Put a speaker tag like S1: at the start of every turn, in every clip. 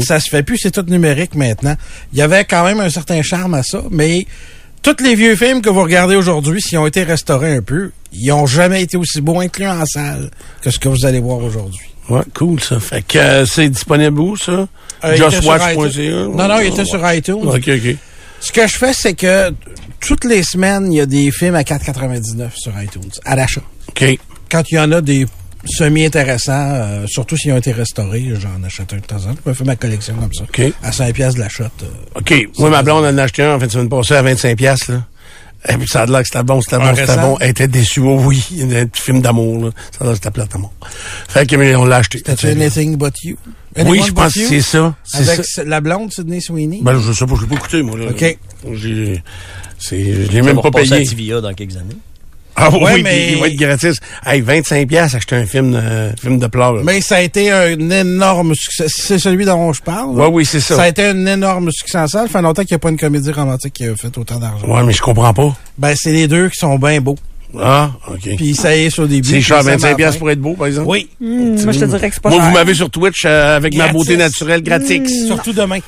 S1: Ça se fait plus, c'est tout numérique maintenant. Il y avait quand même un certain charme à ça, mais tous les vieux films que vous regardez aujourd'hui, s'ils ont été restaurés un peu, ils ont jamais été aussi beaux inclus en salle que ce que vous allez voir aujourd'hui.
S2: Ouais, cool ça. Fait que euh, c'est disponible où ça?
S1: Euh,
S2: Justwatch.ca?
S1: Non, non, il était sur iTunes.
S2: Ok, ok.
S1: Ce que je fais, c'est que toutes les semaines, il y a des films à 4,99 sur iTunes, à l'achat.
S2: Ok.
S1: Quand il y en a des semi-intéressants, euh, surtout s'ils ont été restaurés, j'en achète un de temps en temps. Je me fais ma collection comme ça.
S2: OK.
S1: À 5 pièces de l'achat. euh,
S2: OK. Moi, ma blonde en a acheté un en fin de semaine passée à 25 pièces là. Et puis ça a l'air que c'était bon, c'était bon, c'était bon. Elle était déçue, oh oui. Il y a un petit film d'amour, là. Ça a l'air que c'était plate à mort. Fait que, mais on l'a acheté.
S1: T'as-tu Anything But You?
S2: Oui, je pense que c'est ça. C'est
S1: Avec
S2: ça.
S1: la blonde Sydney Sweeney?
S2: Ben, je sais pas, je l'ai pas écouté, moi, là.
S1: OK.
S2: J'ai, c'est, je l'ai même
S3: va
S2: pas payé.
S3: TVA dans quelques années.
S2: Ah oui,
S1: Ouais,
S2: puis
S1: mais-
S2: il va être gratis. Hey, 25 pièces acheter un film, euh, film de pleurs.
S1: Mais ça a été un énorme succès. C'est celui dont je parle. là.
S2: Ouais, oui, c'est ça.
S1: Ça a été un énorme succès en salle. Ça fait longtemps qu'il n'y a pas une comédie romantique qui a fait autant d'argent.
S2: Ouais, mais je comprends pas.
S1: Ben, c'est les deux qui sont bien beaux.
S2: Ah, OK.
S1: Puis ça y est au début.
S2: c'est cher,
S1: ça
S2: 25
S1: m'a
S2: pièces pour être beau, par exemple?
S1: Oui.
S4: Hmm, moi, je te dirais que c'est pas
S2: Moi, vous m'avez sur Twitch euh, avec ma beauté naturelle gratis.
S1: Surtout demain.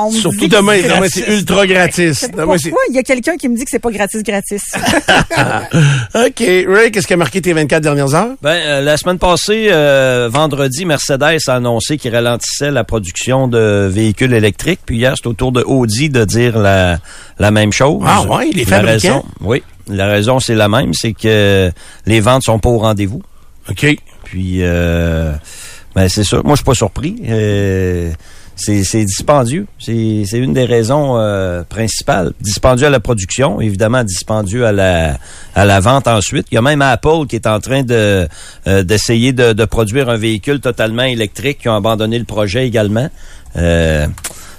S4: On me
S2: Surtout
S4: dit
S2: demain.
S4: c'est
S2: Demain, c'est ultra gratis. Demain,
S4: Pourquoi il y a quelqu'un qui me dit que c'est pas gratis gratis?
S2: OK. Ray, qu'est-ce qui a marqué tes 24 dernières heures?
S3: Ben, euh, la semaine passée, euh, vendredi, Mercedes a annoncé qu'il ralentissait la production de véhicules électriques. Puis hier, c'est au tour de Audi de dire la, la même chose.
S2: Ah ouais, les
S3: La
S2: fabricants?
S3: raison, oui, la raison c'est la même, c'est que les ventes sont pas au rendez-vous.
S2: OK.
S3: Puis, euh, ben c'est ça. Moi, je suis pas surpris. Euh, c'est dispendieux. C'est c'est une des raisons euh, principales. Dispendieux à la production, évidemment dispendieux à la à la vente ensuite. Il y a même Apple qui est en train de euh, d'essayer de, de produire un véhicule totalement électrique, qui ont abandonné le projet également. Euh,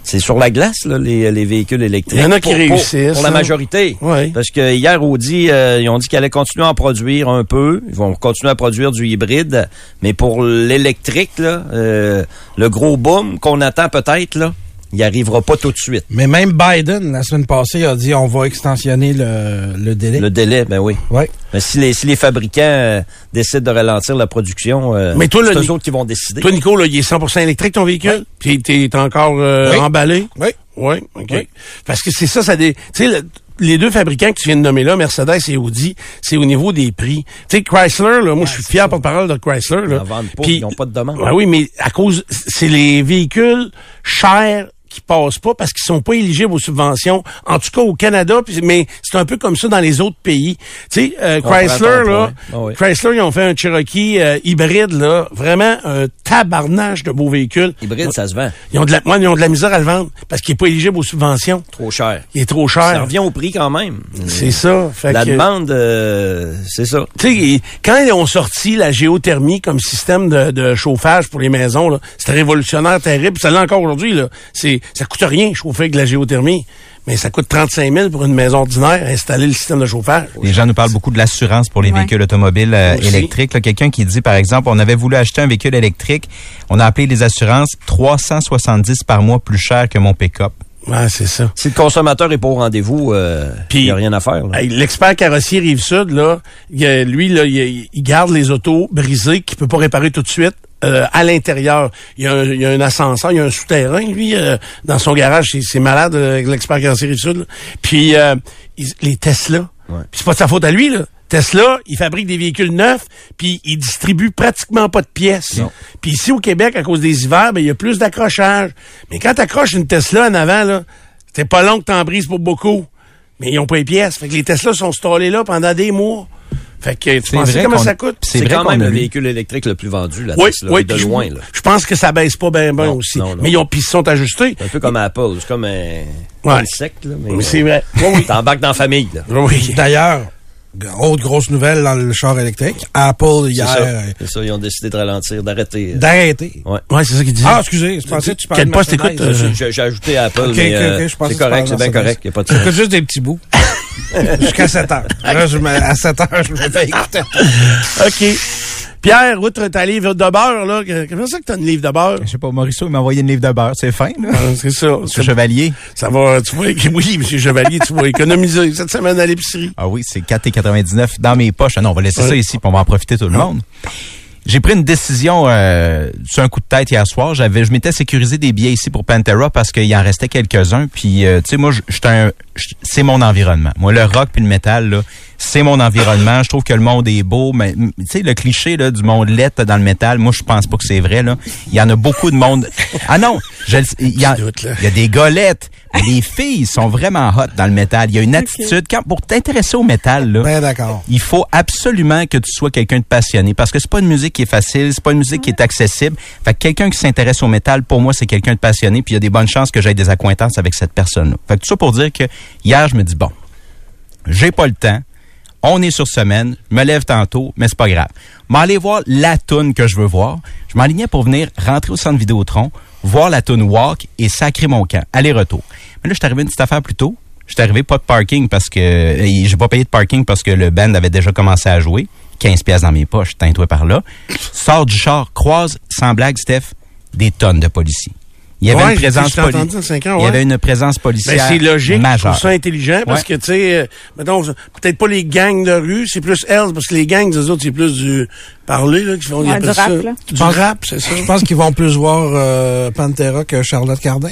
S3: c'est sur la glace, là, les, les véhicules électriques.
S2: Il y en a qui
S3: Pour-
S2: réussissent,
S3: Pour la
S2: hein.
S3: majorité.
S2: Ouais.
S3: Parce que hier, Audi, euh, ils ont dit qu'ils allaient continuer à en produire un peu. Ils vont continuer à produire du hybride. Mais pour l'électrique, là, euh, le gros boom qu'on attend peut-être, là, il arrivera pas tout de suite.
S1: Mais même Biden, la semaine passée, a dit on va extensionner le, le délai.
S3: Le délai, ben oui.
S1: Ouais.
S3: Mais si les, si les fabricants euh, décident de ralentir la production, euh,
S2: Mais toi,
S3: c'est eux autres qui vont décider.
S2: Toi, Nico, là, il est 100% électrique, ton véhicule? Puis t'es encore euh,
S1: Oui.
S2: emballé?
S1: Oui.
S2: Oui, OK.
S1: Oui.
S2: Parce que c'est ça, ça dé... Tu sais, le- les deux fabricants que tu viens de nommer là, Mercedes et Audi, c'est au niveau des prix. Tu sais, Chrysler, là, moi, je suis fier porte-parole de Chrysler.
S3: Ils
S2: Là.
S3: en vendent pas, ils n'ont pas de demande.
S2: Ouais, oui, mais à cause, c'est les véhicules chers qui passent pas parce qu'ils sont pas éligibles aux subventions. En tout cas au Canada, puis- mais c'est un peu comme ça dans les autres pays. Tu sais, euh, Chrysler là.
S3: Ah oui.
S2: Chrysler ils ont fait un Cherokee euh, hybride là, vraiment un tabarnage de beaux véhicules.
S3: Hybride, ça se vend.
S2: Ils ont de la, moi, ils ont de la misère à le vendre parce qu'il est pas éligible aux subventions.
S3: Trop cher.
S2: Il est trop
S3: Ça
S2: cher.
S3: revient au prix quand même.
S2: C'est ça. Fait
S3: La
S2: que-
S3: demande, euh, c'est ça.
S2: tu sais, quand ils ont sorti la géothermie comme système de, de chauffage pour les maisons, là, c'était révolutionnaire, terrible. Ça l'est encore aujourd'hui. Là. C'est, ça coûte rien chauffer avec de la géothermie, mais ça coûte 35 000 pour une maison ordinaire installer le système de chauffage.
S5: Les gens nous parlent beaucoup de l'assurance pour les
S4: Ouais.
S5: véhicules automobiles euh, électriques. Quelqu'un qui dit, par exemple, on avait voulu acheter un véhicule électrique, on a appelé les assurances 370 par mois plus cher que mon pick-up.
S2: Ouais, c'est ça.
S3: Si le consommateur est pas au rendez-vous, euh,
S2: Puis-
S3: il n'y a rien à faire.
S2: L'expert carrossier Rive-Sud, là, lui, là, il, il garde les autos brisées qu'il peut pas réparer tout de suite. Euh, à l'intérieur, il y, a un, il y a un ascenseur, il y a un souterrain, lui, euh, dans son garage. C'est- C'est malade, euh, avec l'expert carrossier Rive-Sud. là. Puis euh, les Tesla,
S3: Ouais.
S2: puis c'est pas de sa faute à lui, là. Tesla, il fabrique des véhicules neufs, puis il distribue pratiquement pas de pièces. Puis ici au Québec, à cause des hivers, ben, il y a plus d'accrochage. Mais quand tu accroches une Tesla en avant, là, c'est pas long que t'en brises pour beaucoup. Mais ils ont pas les pièces. Fait que les Tesla sont stallés là pendant des mois. Fait que tu
S5: vrai
S2: comment ça coûte?
S5: C'est
S3: quand même le véhicule électrique le plus vendu, la
S2: Oui,
S3: Tesla,
S2: oui,
S3: de loin. Là.
S2: Je pense que ça baisse pas bien ben aussi.
S3: non, non.
S2: Mais ils ont ils sont ajustés.
S3: Un peu comme Apple, c'est comme un,
S2: Ouais.
S3: un secte. Là, mais
S2: Mais c'est vrai. Oui, oui.
S3: T'embarques dans la famille. Là.
S2: Oui.
S1: D'ailleurs, Autre grosse nouvelle dans le char électrique. Apple,
S3: C'est
S1: hier,
S3: ça.
S1: euh,
S3: C'est ça, ils ont décidé de ralentir, d'arrêter.
S1: d'arrêter.
S3: Ouais.
S2: Ouais, c'est ça qu'il dit.
S1: Ah, excusez, je pensais que tu parlais
S2: Quel poste écoute, euh,
S3: J'ai ajouté Apple, mais euh, c'est correct, c'est bien correct, il n'y a pas de
S1: J'écoute juste des petits bouts. Jusqu'à 7 heures. Là, je me- à 7 heures, je me fais écouter.
S2: OK. Pierre, outre ta livre de beurre, là, comment ça que t'as une livre de beurre?
S5: Je sais pas, Mauricio, il m'a envoyé une livre de beurre. C'est fin, là.
S2: Ah, C'est ça.
S5: Ce chevalier.
S2: Ça va, tu vois, oui, monsieur Chevalier, tu vas économiser cette semaine à l'épicerie.
S5: Ah oui, c'est 4,99 dans mes poches. Ah non, on va laisser
S2: Ouais.
S5: ça ici, puis on va en profiter tout le monde. J'ai pris une décision euh, sur un coup de tête hier soir. J'avais, je m'étais sécurisé des billets ici pour Pantera parce qu'il en restait quelques-uns. Puis, euh, tu sais, moi, c'est mon environnement. Moi, le rock puis le métal, là, c'est mon environnement. Je trouve que le monde est beau, mais tu sais, le cliché là, du monde lettre dans le métal, moi, je pense pas que c'est vrai. Là, il y en a beaucoup de monde. Ah non, je le- il y, a-
S2: là.
S5: il y a des golettes. mais Les filles sont vraiment hot dans le métal. Il y a une attitude. Quand, pour t'intéresser au métal, là,
S1: Ben d'accord.
S5: il faut absolument que tu sois quelqu'un de passionné parce que c'est pas une musique qui est facile, c'est pas une musique qui est accessible. Fait que quelqu'un qui s'intéresse au métal, pour moi, c'est quelqu'un de passionné, puis il y a des bonnes chances que j'aie des accointances avec cette personne-là. Fait que tout ça pour dire que hier, je me dis bon, j'ai pas le temps. On est sur semaine, je me lève tantôt, mais c'est pas grave. M'aller voir la toune que je veux voir. Je m'alignais pour venir rentrer au centre Vidéotron, voir la toune Walk et sacrer mon camp. Aller-retour. Mais là, je suis arrivé une petite affaire plus tôt. Je suis arrivé pas de parking parce que euh, j'ai pas payé de parking parce que le band avait déjà commencé à jouer. 15 pièces dans mes poches, teins-toi par là. Sors du char, croise, sans blague, Steph, des tonnes de policiers. Il y avait
S2: Ouais,
S5: une présence
S2: je t'ai
S5: poli-
S2: entendu dans cinq ans,
S5: Il y avait une présence
S2: Ben,
S5: policière
S2: c'est logique. Je
S5: majeure.
S2: trouve ça intelligent parce
S5: Ouais.
S2: que, tu sais, euh, mettons, peut-être pas les gangs de rue, c'est plus elles, parce que les gangs, eux autres, c'est plus du parler, là, qui font,
S4: du rap,
S2: ça.
S4: là.
S2: Du rap, c'est ça.
S1: Je pense qu'ils vont plus voir euh, Pantera que Charlotte Cardin.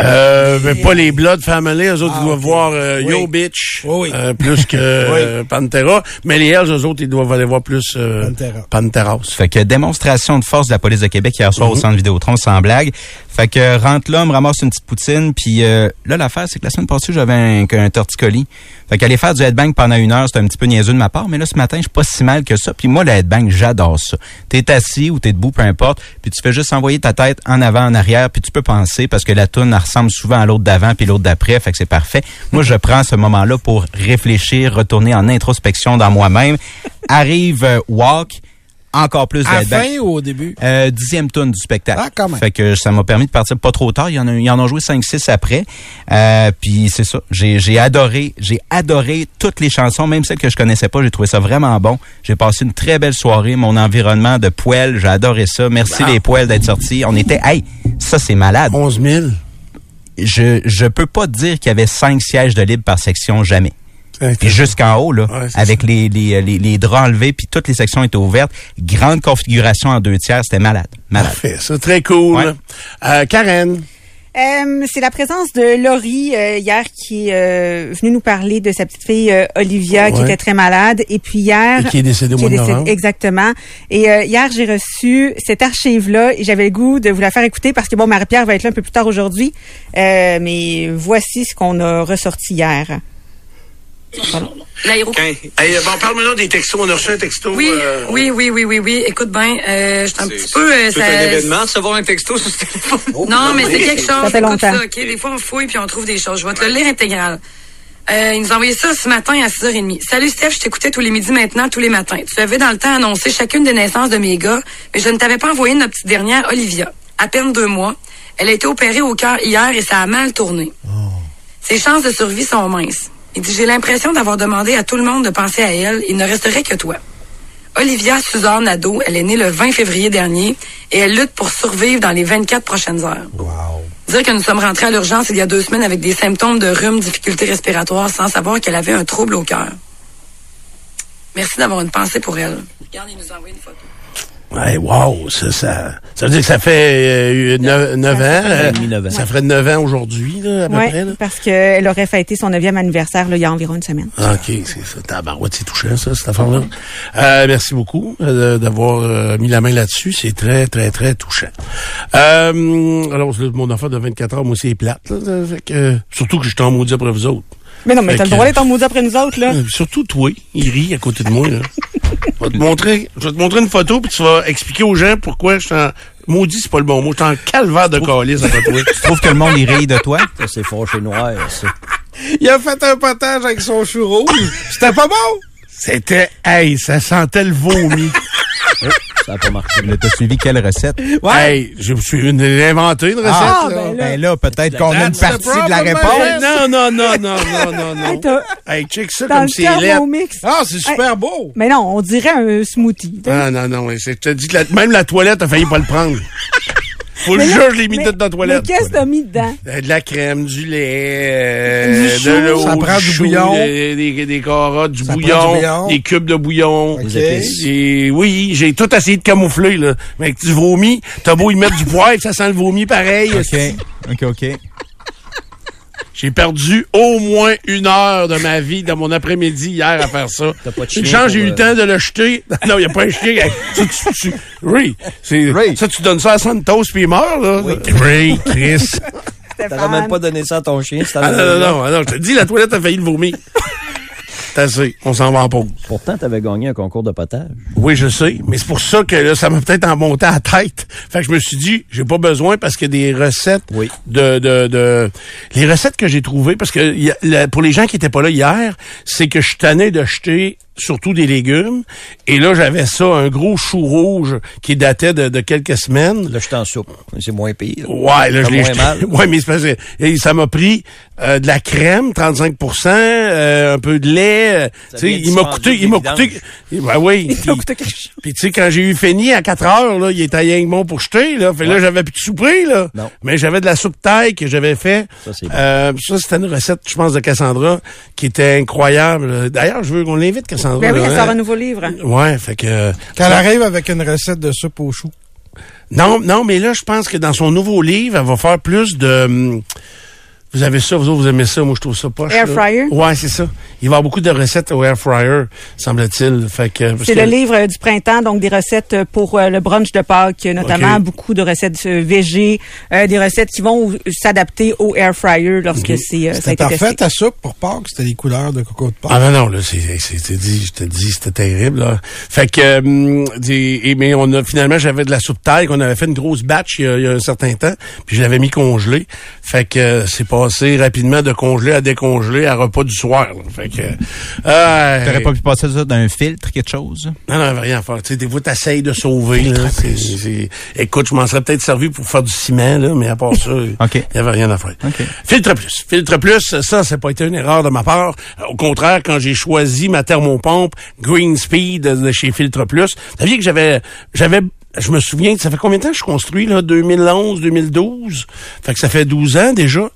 S2: Euh, mais pas les Blood Family, eux autres,
S1: Ah,
S2: ils doivent
S1: ok.
S2: voir euh,
S1: Oui.
S2: Yo Bitch,
S1: Oui, oui.
S2: euh, plus que euh, Pantera. Mais les Hells, eux autres, ils doivent aller voir plus euh,
S1: Pantera.
S2: Panteras.
S5: Fait que démonstration de force de la police de Québec hier soir au centre Vidéotron, sans blague. Fait que rentre l'homme, ramasse une petite poutine, puis euh, là, l'affaire, c'est que la semaine passée, j'avais un, un torticolis. Fait qu'aller faire du headbang pendant une heure, c'était un petit peu niaiseux de ma part, mais là, ce matin, je suis pas si mal que ça. Puis moi, le headbang, j'adore ça. T'es assis ou t'es debout, peu importe, puis tu fais juste envoyer ta tête en avant, en arrière, puis tu peux penser, parce que la toune, ressemble souvent à l'autre d'avant puis l'autre d'après, fait que c'est parfait. Moi, je prends ce moment-là pour réfléchir, retourner en introspection dans moi-même. Arrive euh, Walk, encore plus de
S1: À la fin ou au début?
S5: Euh, dixième tune du spectacle.
S1: Ah, quand même.
S5: Fait que ça m'a permis de partir pas trop tard. Il y en a, ils en ont joué 5-6 après. Euh, puis c'est ça. J'ai, j'ai adoré, j'ai adoré toutes les chansons, même celles que je connaissais pas. J'ai trouvé ça vraiment bon. J'ai passé une très belle soirée. Mon environnement de poêle, j'ai adoré ça. Merci les poêles d'être sortis. On était, hey, ça c'est malade.
S2: 11 000.
S5: Je, je peux pas dire qu'il y avait cinq sièges de libre par section, jamais. Puis jusqu'en haut, là,
S2: Ouais, c'est
S5: avec les, les, les, les draps enlevés, puis toutes les sections étaient ouvertes. Grande configuration en deux tiers, c'était malade. Malade.
S2: Parfait, ça, très cool.
S5: Ouais.
S2: Euh, Karen.
S4: Euh, c'est la présence de Laurie euh, hier qui est euh, venue nous parler de sa petite fille euh, Olivia qui était très malade et puis hier
S2: Et qui est décédée au
S4: qui
S2: mois de
S4: est décédée-
S2: novembre.
S4: exactement et euh, hier j'ai reçu cette archive là et j'avais le goût de vous la faire écouter parce que bon Marie-Pierre va être là un peu plus tard aujourd'hui euh, mais voici ce qu'on a ressorti hier.
S6: L'aéro.
S2: Hey, bon, parle-moi des textos. On a reçu un texto.
S6: Oui,
S2: euh,
S6: oui, oui, oui, oui, oui. Écoute bien, euh, j'étais un petit peu. euh,
S7: C'est
S6: ça-
S7: un événement de recevoir un texto sur ce téléphone.
S6: Non, mais c'est quelque chose.
S4: Ça fait
S6: Écoute
S4: longtemps.
S6: ça, OK? Des fois, on fouille puis on trouve des choses. Je vais te le lire intégral. Euh, il nous a envoyé ça ce matin à 6h30. Salut Steph, je t'écoutais tous les midis maintenant, tous les matins. Tu avais dans le temps annoncé chacune des naissances de mes gars, mais je ne t'avais pas envoyé notre petite dernière, Olivia. À peine deux mois. Elle a été opérée au cœur hier et ça a mal tourné. Ses chances de survie sont minces. Il dit, j'ai l'impression d'avoir demandé à tout le monde de penser à elle. Il ne resterait que toi. Olivia Suzanne Nadeau, elle est née le 20 février dernier et elle lutte pour survivre dans les 24 prochaines heures. Dire que nous sommes rentrés à l'urgence il y a deux semaines avec des symptômes de rhume, difficultés respiratoires, sans savoir qu'elle avait un trouble au cœur. Merci d'avoir une pensée pour elle. Regarde, il nous a envoyé une photo.
S2: Ouais, wow, ça, ça, ça veut dire que ça fait euh, 9, ans. euh,
S3: neuf ans.
S2: ça ferait 9 ans aujourd'hui, à peu
S4: Ouais,
S2: près. Là.
S4: parce qu'elle aurait fêté son neuvième anniversaire là, il y a environ une semaine.
S2: Ah, OK, c'est ça. Tabarouette, c'est touchant, ça, cette affaire-là. Euh, merci beaucoup euh, d'avoir euh, mis la main là-dessus. C'est très, très, très touchant. Euh, alors, mon affaire de 24 heures, moi, c'est plate. Là, ça fait que, surtout que je en maudit après vous autres.
S4: Mais non, mais t'as le droit d'être en maudit après nous autres, là.
S2: Euh, Surtout toi, il rit à côté de moi. Là. je, vais te montrer, je vais te montrer une photo, puis tu vas expliquer aux gens pourquoi je suis en... Maudit, c'est pas le bon mot. Je suis en calvaire de calice après toi.
S5: Tu trouves que le monde y rit de toi?
S3: C'est fort chez noir, ça.
S1: Il a fait un potage avec son chou rouge. C'était pas bon!
S2: C'était, hey, ça sentait le vomi.
S3: Ça n'a pas marché.
S5: Là, t'as suivi quelle recette?
S2: Hey, je me suis une- inventé une recette.
S1: Ah,
S2: là.
S4: ben là.
S5: Ben là, peut-être qu'on a une partie de la réponse.
S2: Non, non, non, non, non, non, non.
S4: Hey,
S2: Hey, check ça
S4: dans
S2: comme c'est
S4: thermomix.
S1: Ah, c'est super beau.
S4: Mais non, on dirait un smoothie.
S2: Ah, non, non, ouais, c'est- je te dis que la- même la toilette a failli pas le prendre. Faut le
S4: Mais
S2: jure,
S4: là-
S2: je l'ai mis
S4: mais-
S2: tout dans la toilette.
S4: Mais qu'est-ce que t'as mis dedans?
S2: Euh, De la crème, du lait, euh,
S4: Du
S2: de l'eau,
S1: Ça prend du
S2: chou,
S1: bouillon.
S2: Des, des, des carottes, du
S1: Ça prend
S2: bouillon,
S1: du bouillon.
S2: des cubes de bouillon.
S1: Ok.
S2: Et oui, j'ai tout essayé de camoufler, là. Mais avec du vomi, t'as beau y mettre du poivre, ça sent le vomi pareil.
S5: OK, OK, OK.
S2: J'ai perdu au moins une heure de ma vie, de mon après-midi hier à faire ça.
S3: T'as pas de chien
S2: chance, j'ai eu le
S3: euh,
S2: temps de le jeter. Non, il n'y a pas un chien. ça, tu, tu- Ray, c'est,
S3: Ray.
S2: ça, tu donnes ça à Santos puis il meurt, là. Ray, Chris.
S3: T'aurais même pas donné ça à ton chien. c'est
S2: Ah, non, non, non, non, je te dis, la toilette a failli le vomir. C'est assez. On s'en va en pause.
S3: Pourtant, t'avais gagné un concours de potage.
S2: Oui, je sais, mais c'est pour ça que là, ça m'a peut-être en monté à la tête. Fait que je me suis dit, j'ai pas besoin parce a des recettes
S3: Oui.
S2: de, de, de... Les recettes que j'ai trouvées, parce que il y a- la- pour les gens qui étaient pas là hier, c'est que je tenais de jeter surtout des légumes. Et là, j'avais ça, un gros chou rouge qui datait de, de quelques semaines.
S3: Là, je t'en soupe. C'est moins pire.
S2: Ouais, là, je l'ai
S3: mal.
S2: Ouais, mais c'est et ça m'a pris euh, de la crème, 35% euh, un peu de lait. euh, Tu sais, il m'a coûté, il m'a coûté. Ben oui.
S4: Il t'a coûté quelque chose.
S2: puis tu sais, quand j'ai eu fini à 4 heures, là, il était que bon pour jeter, là. Fait là, j'avais plus de souper, là.
S3: Non.
S2: Mais j'avais de la soupe taille que j'avais fait.
S3: Ça, c'est bon.
S2: Euh, ça, c'était une recette, je pense, de Cassandra, qui était incroyable. D'ailleurs, je veux qu'on l'invite, Cassandra.
S4: Ben oui, elle sort
S2: hein.
S4: un nouveau livre.
S2: Ouais, fait que...
S1: Quand elle arrive avec une recette de soupe aux choux.
S2: Non, non, mais là, je pense que dans son nouveau livre, elle va faire plus de... Vous avez ça, vous autres, vous aimez ça, moi je trouve ça poche.
S4: Air
S2: là.
S4: fryer?
S2: Ouais, c'est ça. Il va y avoir beaucoup de recettes au air fryer, semble-t-il. Fait que
S4: C'est
S2: que-
S4: le livre euh, du printemps, donc des recettes pour euh, le brunch de Pâques, notamment beaucoup de recettes euh, végé, euh, des recettes qui vont s'adapter au air fryer lorsque c'est euh,
S1: C'était parfait
S4: testé.
S1: ta soupe pour Pâques? C'était les couleurs de coco de Pâques?
S2: Ah non, non, là, c'est, c'est, c'est dit, je te dis, c'était terrible, là. Fait que, et, mais on a, finalement, j'avais de la soupe taille qu'on avait fait une grosse batch il y a, il y a un certain temps, puis je l'avais mis congelé. Fait que euh, c'est passé rapidement de congelé à décongelé à repas du soir, là. Fait que, euh,
S5: T'aurais pas pu passer ça d'un filtre, quelque chose?
S2: non, non, rien à faire. Tu sais, des fois, t'essayes de sauver, là. C'est- c'est- Écoute, je m'en serais peut-être servi pour faire du ciment, là, mais à part ça, il
S5: OK.
S2: y avait rien à faire. Filtre plus. Filtre plus, ça, n'a pas été une erreur de ma part. Euh, Au contraire, quand j'ai choisi ma thermopompe Green Speed de de chez Filtre plus, vous saviez que j'avais, j'avais, je me souviens, ça fait combien de temps que je construis, là? 2011, 2012? Fait que ça fait 12 ans déjà.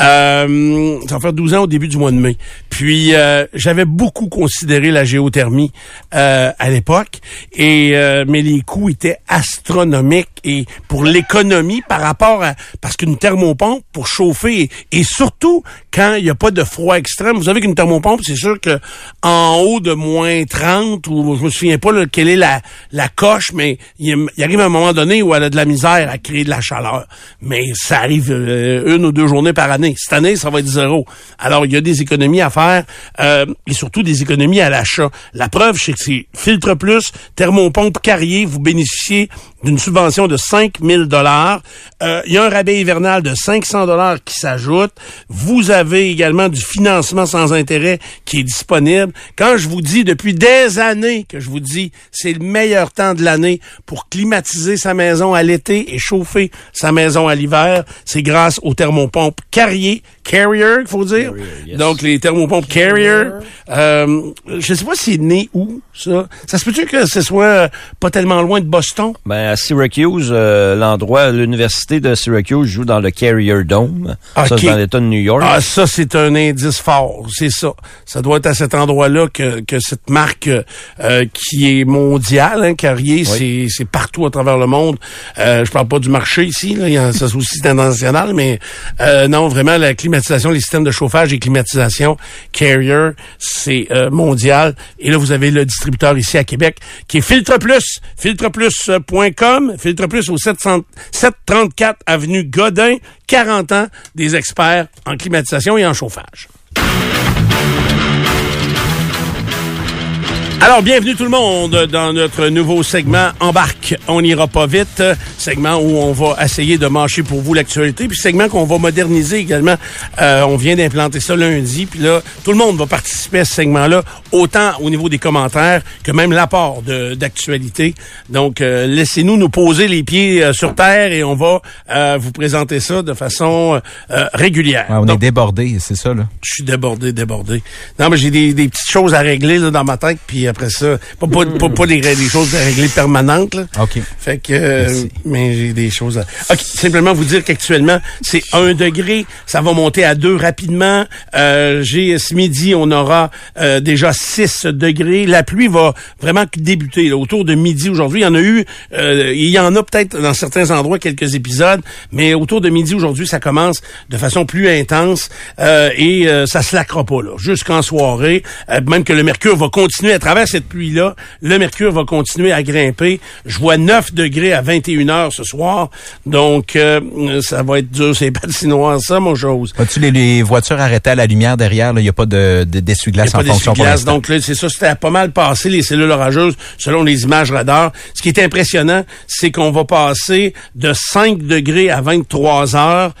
S2: Euh, ça va faire 12 ans au début du mois de mai. Puis, euh, j'avais beaucoup considéré la géothermie euh, à l'époque, et euh, mais les coûts étaient astronomiques. Et pour l'économie, par rapport à... Parce qu'une thermopompe, pour chauffer, et, surtout quand il n'y a pas de froid extrême, vous savez qu'une thermopompe, c'est sûr que en haut de moins 30, ou je me souviens pas là, quelle est la, la coche, mais il, y a- il arrive un moment donné où elle a de la misère à créer de la chaleur. Mais ça arrive euh, une ou deux journées par année. Cette année, ça va être zéro. Alors, il y a des économies à faire euh, et surtout des économies à l'achat. La preuve, c'est que c'est Filtre Plus, thermopompe Carrier, vous bénéficiez d'une subvention de 5 000 dollars. Euh, Il y a un rabais hivernal de 500 dollars qui s'ajoute. Vous avez également du financement sans intérêt qui est disponible. Quand je vous dis depuis des années que je vous dis c'est le meilleur temps de l'année pour climatiser sa maison à l'été et chauffer sa maison à l'hiver, c'est grâce aux thermopompes Carrier, Carrier, il faut dire.
S3: yes.
S2: Donc les thermopompes Carrier. Euh, je sais pas c'est né où ça. Ça se peut-tu que ce soit euh, pas tellement loin de Boston?
S3: Ben, à Syracuse, euh, l'endroit, l'université de Syracuse joue dans le Carrier Dome. Ça,
S2: Ok.
S3: c'est dans l'État de New York.
S2: Ah, ça, c'est un indice fort. C'est ça. Ça doit être à cet endroit-là que, que cette marque euh, qui est mondiale, hein, Carrier, c'est, c'est partout à travers le monde. Euh, je parle pas du marché ici, là, y a, ça aussi international, mais euh, non, vraiment, la climatisation, les systèmes de chauffage et climatisation, Carrier, c'est euh, mondial. Et là, vous avez le distributeur ici à Québec qui est Filtre Plus, filtreplus.com, Filtre Plus au 700 734 avenue Godin, 40 ans des experts en climatisation et en chauffage. Alors, bienvenue tout le monde dans notre nouveau segment Embarque, on n'ira pas vite. Segment où on va essayer de marcher pour vous l'actualité. Puis segment qu'on va moderniser également. Euh, on vient d'implanter ça lundi. Puis là, tout le monde va participer à ce segment-là, autant au niveau des commentaires que même l'apport de- d'actualité. Donc, euh, laissez-nous nous poser les pieds euh, sur terre et on va euh, vous présenter ça de façon euh, régulière.
S5: Ouais, on
S2: Donc,
S5: est débordé, c'est ça, là.
S2: je suis débordé, débordé. Non, mais j'ai des, des petites choses à régler là, dans ma tête, puis après ça, pas, pas, pas, pas des, des choses à régler permanentes. Là.
S5: OK.
S2: Fait que, euh, mais j'ai des choses à... OK, simplement vous dire qu'actuellement, c'est un degré, ça va monter à deux rapidement. Euh, j'ai ce midi, on aura euh, déjà 6 degrés. La pluie va vraiment débuter là, autour de midi aujourd'hui. Il y en a eu, euh, il y en a peut-être dans certains endroits quelques épisodes, mais autour de midi aujourd'hui, ça commence de façon plus intense euh, et euh, ça se lacera pas là, jusqu'en soirée. Euh, même que le mercure va continuer à travers cette pluie-là, le mercure va continuer à grimper. Je vois 9 degrés à 21 heures ce soir, donc euh, ça va être dur, c'est patinoire ça, mon chose.
S5: As-tu les, les voitures arrêtées à la lumière derrière? Il n'y a pas de, de- d'essuie-glace
S2: y a
S5: en
S2: pas
S5: fonction pour.
S2: Donc là, c'est ça, c'était pas mal passé les cellules orageuses selon les images radar. Ce qui est impressionnant, c'est qu'on va passer de 5 degrés à 23 heures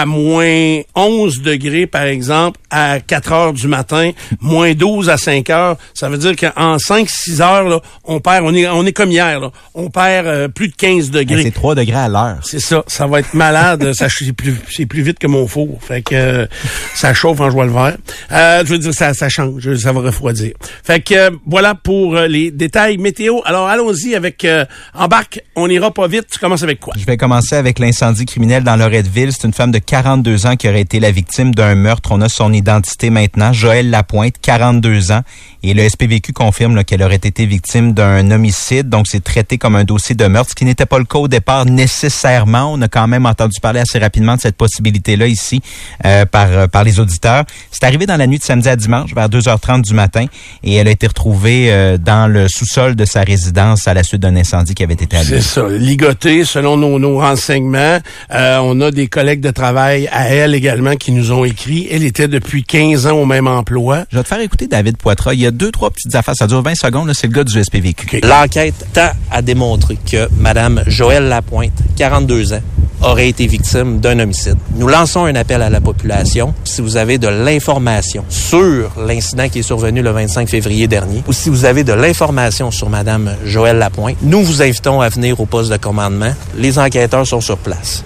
S2: à moins 11 degrés, par exemple, à 4 heures du matin, moins 12 à 5 heures. Ça veut dire qu'en 5-6 heures, là, on perd, on est, on est comme hier, là, on perd euh, plus de 15
S5: Hey,
S2: degrés.
S5: C'est 3 degrés à l'heure.
S2: C'est ça, ça va être malade, ça c'est plus c'est plus vite que mon four, fait que euh, ça chauffe en joie le vert. Euh, je veux dire ça ça change, ça va refroidir. Fait que euh, voilà pour les détails météo. Alors allons-y avec euh, embarque, on ira pas vite. Tu commences avec quoi?
S5: Je vais commencer avec l'incendie criminel dans Loretteville. C'est une femme de 42 ans qui aurait été la victime d'un meurtre. On a son identité maintenant. Joël Lapointe, 42 ans. Et le SPVQ confirme qu'elle aurait été victime d'un homicide. Donc, c'est traité comme un dossier de meurtre, ce qui n'était pas le cas au départ nécessairement. On a quand même entendu parler assez rapidement de cette possibilité-là ici euh, par, euh, par les auditeurs. C'est arrivé dans la nuit de samedi à dimanche, vers 2h30 du matin. Et elle a été retrouvée euh, dans le sous-sol de sa résidence à la suite d'un incendie qui avait été allumé.
S2: C'est ça, ligoté selon nos, nos renseignements. On a des collègues de travail à elle également qui nous ont écrit. Elle était depuis 15 ans au même emploi.
S5: Je vais te faire écouter David Poitras. Il y a deux, trois petites affaires. Ça dure 20 secondes. C'est le gars du SPVQ.
S8: L'enquête tend à démontrer que Mme Joëlle Lapointe, 42 ans, aurait été victime d'un homicide. Nous lançons un appel à la population. Si vous avez de l'information sur l'incident qui est survenu le 25 février dernier, ou si vous avez de l'information sur Mme Joëlle Lapointe, nous vous invitons à venir au poste de commandement. Les enquêteurs sont sur place.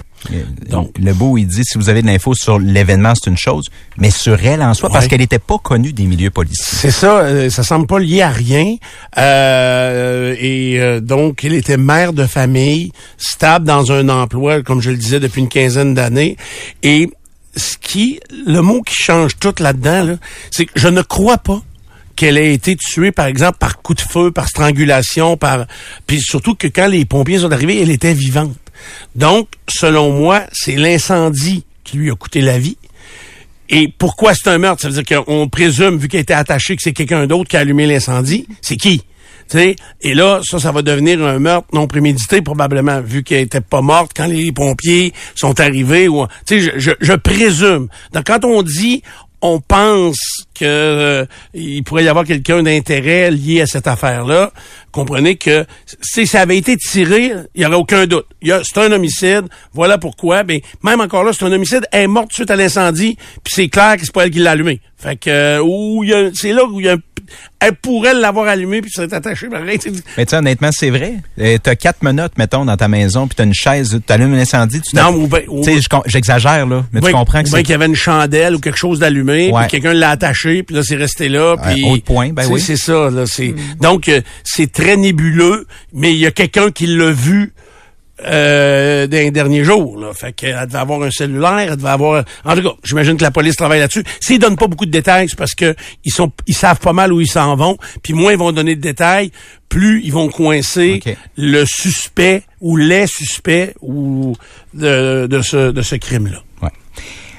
S5: Donc, le beau, il dit, si vous avez de l'info sur l'événement, c'est une chose, mais sur elle en soi, parce qu'elle n'était pas connue des milieux policiers.
S2: C'est ça, euh, ça semble pas lié à rien. Euh, et euh, donc, elle était mère de famille, stable dans un emploi, comme je le disais, depuis une quinzaine d'années. Et ce qui, le mot qui change tout là-dedans, là, c'est que je ne crois pas qu'elle ait été tuée, par exemple, par coup de feu, par strangulation, par... Puis surtout que quand les pompiers sont arrivés, elle était vivante. Donc, selon moi, c'est l'incendie qui lui a coûté la vie. Et pourquoi c'est un meurtre? Ça veut dire qu'on présume, vu qu'elle était attachée, que c'est quelqu'un d'autre qui a allumé l'incendie. C'est qui? Tu sais, et là, ça, ça va devenir un meurtre non prémédité, probablement, vu qu'elle était pas morte quand les pompiers sont arrivés. Ou, je, je, je présume. Donc, quand on dit on pense que euh, il pourrait y avoir quelqu'un d'intérêt lié à cette affaire-là. Comprenez que si ça avait été tiré, il y aurait aucun doute. Il y a- C'est un homicide. Voilà pourquoi. Mais même encore là, c'est un homicide. Elle est morte suite à l'incendie. Puis c'est clair que c'est pas elle qui l'a allumé. Fait que euh, c'est là où il y a un- elle pourrait l'avoir allumé puis s'être attachée.
S5: Mais tu sais, honnêtement, c'est vrai. Euh, t'as quatre menottes, mettons, dans ta maison, puis t'as une chaise, t'allumes un incendie, tu
S2: Non, ou ben-
S5: j'exagère, là, mais tu comprends que c'est...
S2: qu'il y avait une chandelle ou quelque chose d'allumé,
S5: Ouais.
S2: puis quelqu'un l'a attaché, puis là c'est resté là,
S5: autre point, ben oui.
S2: c'est ça là, c'est donc euh, c'est très nébuleux, mais il y a quelqu'un qui l'a vu euh, les derniers jours. Là. Fait qu'elle devait avoir un cellulaire, elle devait avoir. En tout cas, j'imagine que la police travaille là-dessus. S'ils donnent pas beaucoup de détails, c'est parce que ils sont ils savent pas mal où ils s'en vont. Puis moins ils vont donner de détails, plus ils vont coincer le suspect ou les suspects ou de, de ce de ce crime-là.
S5: Ouais.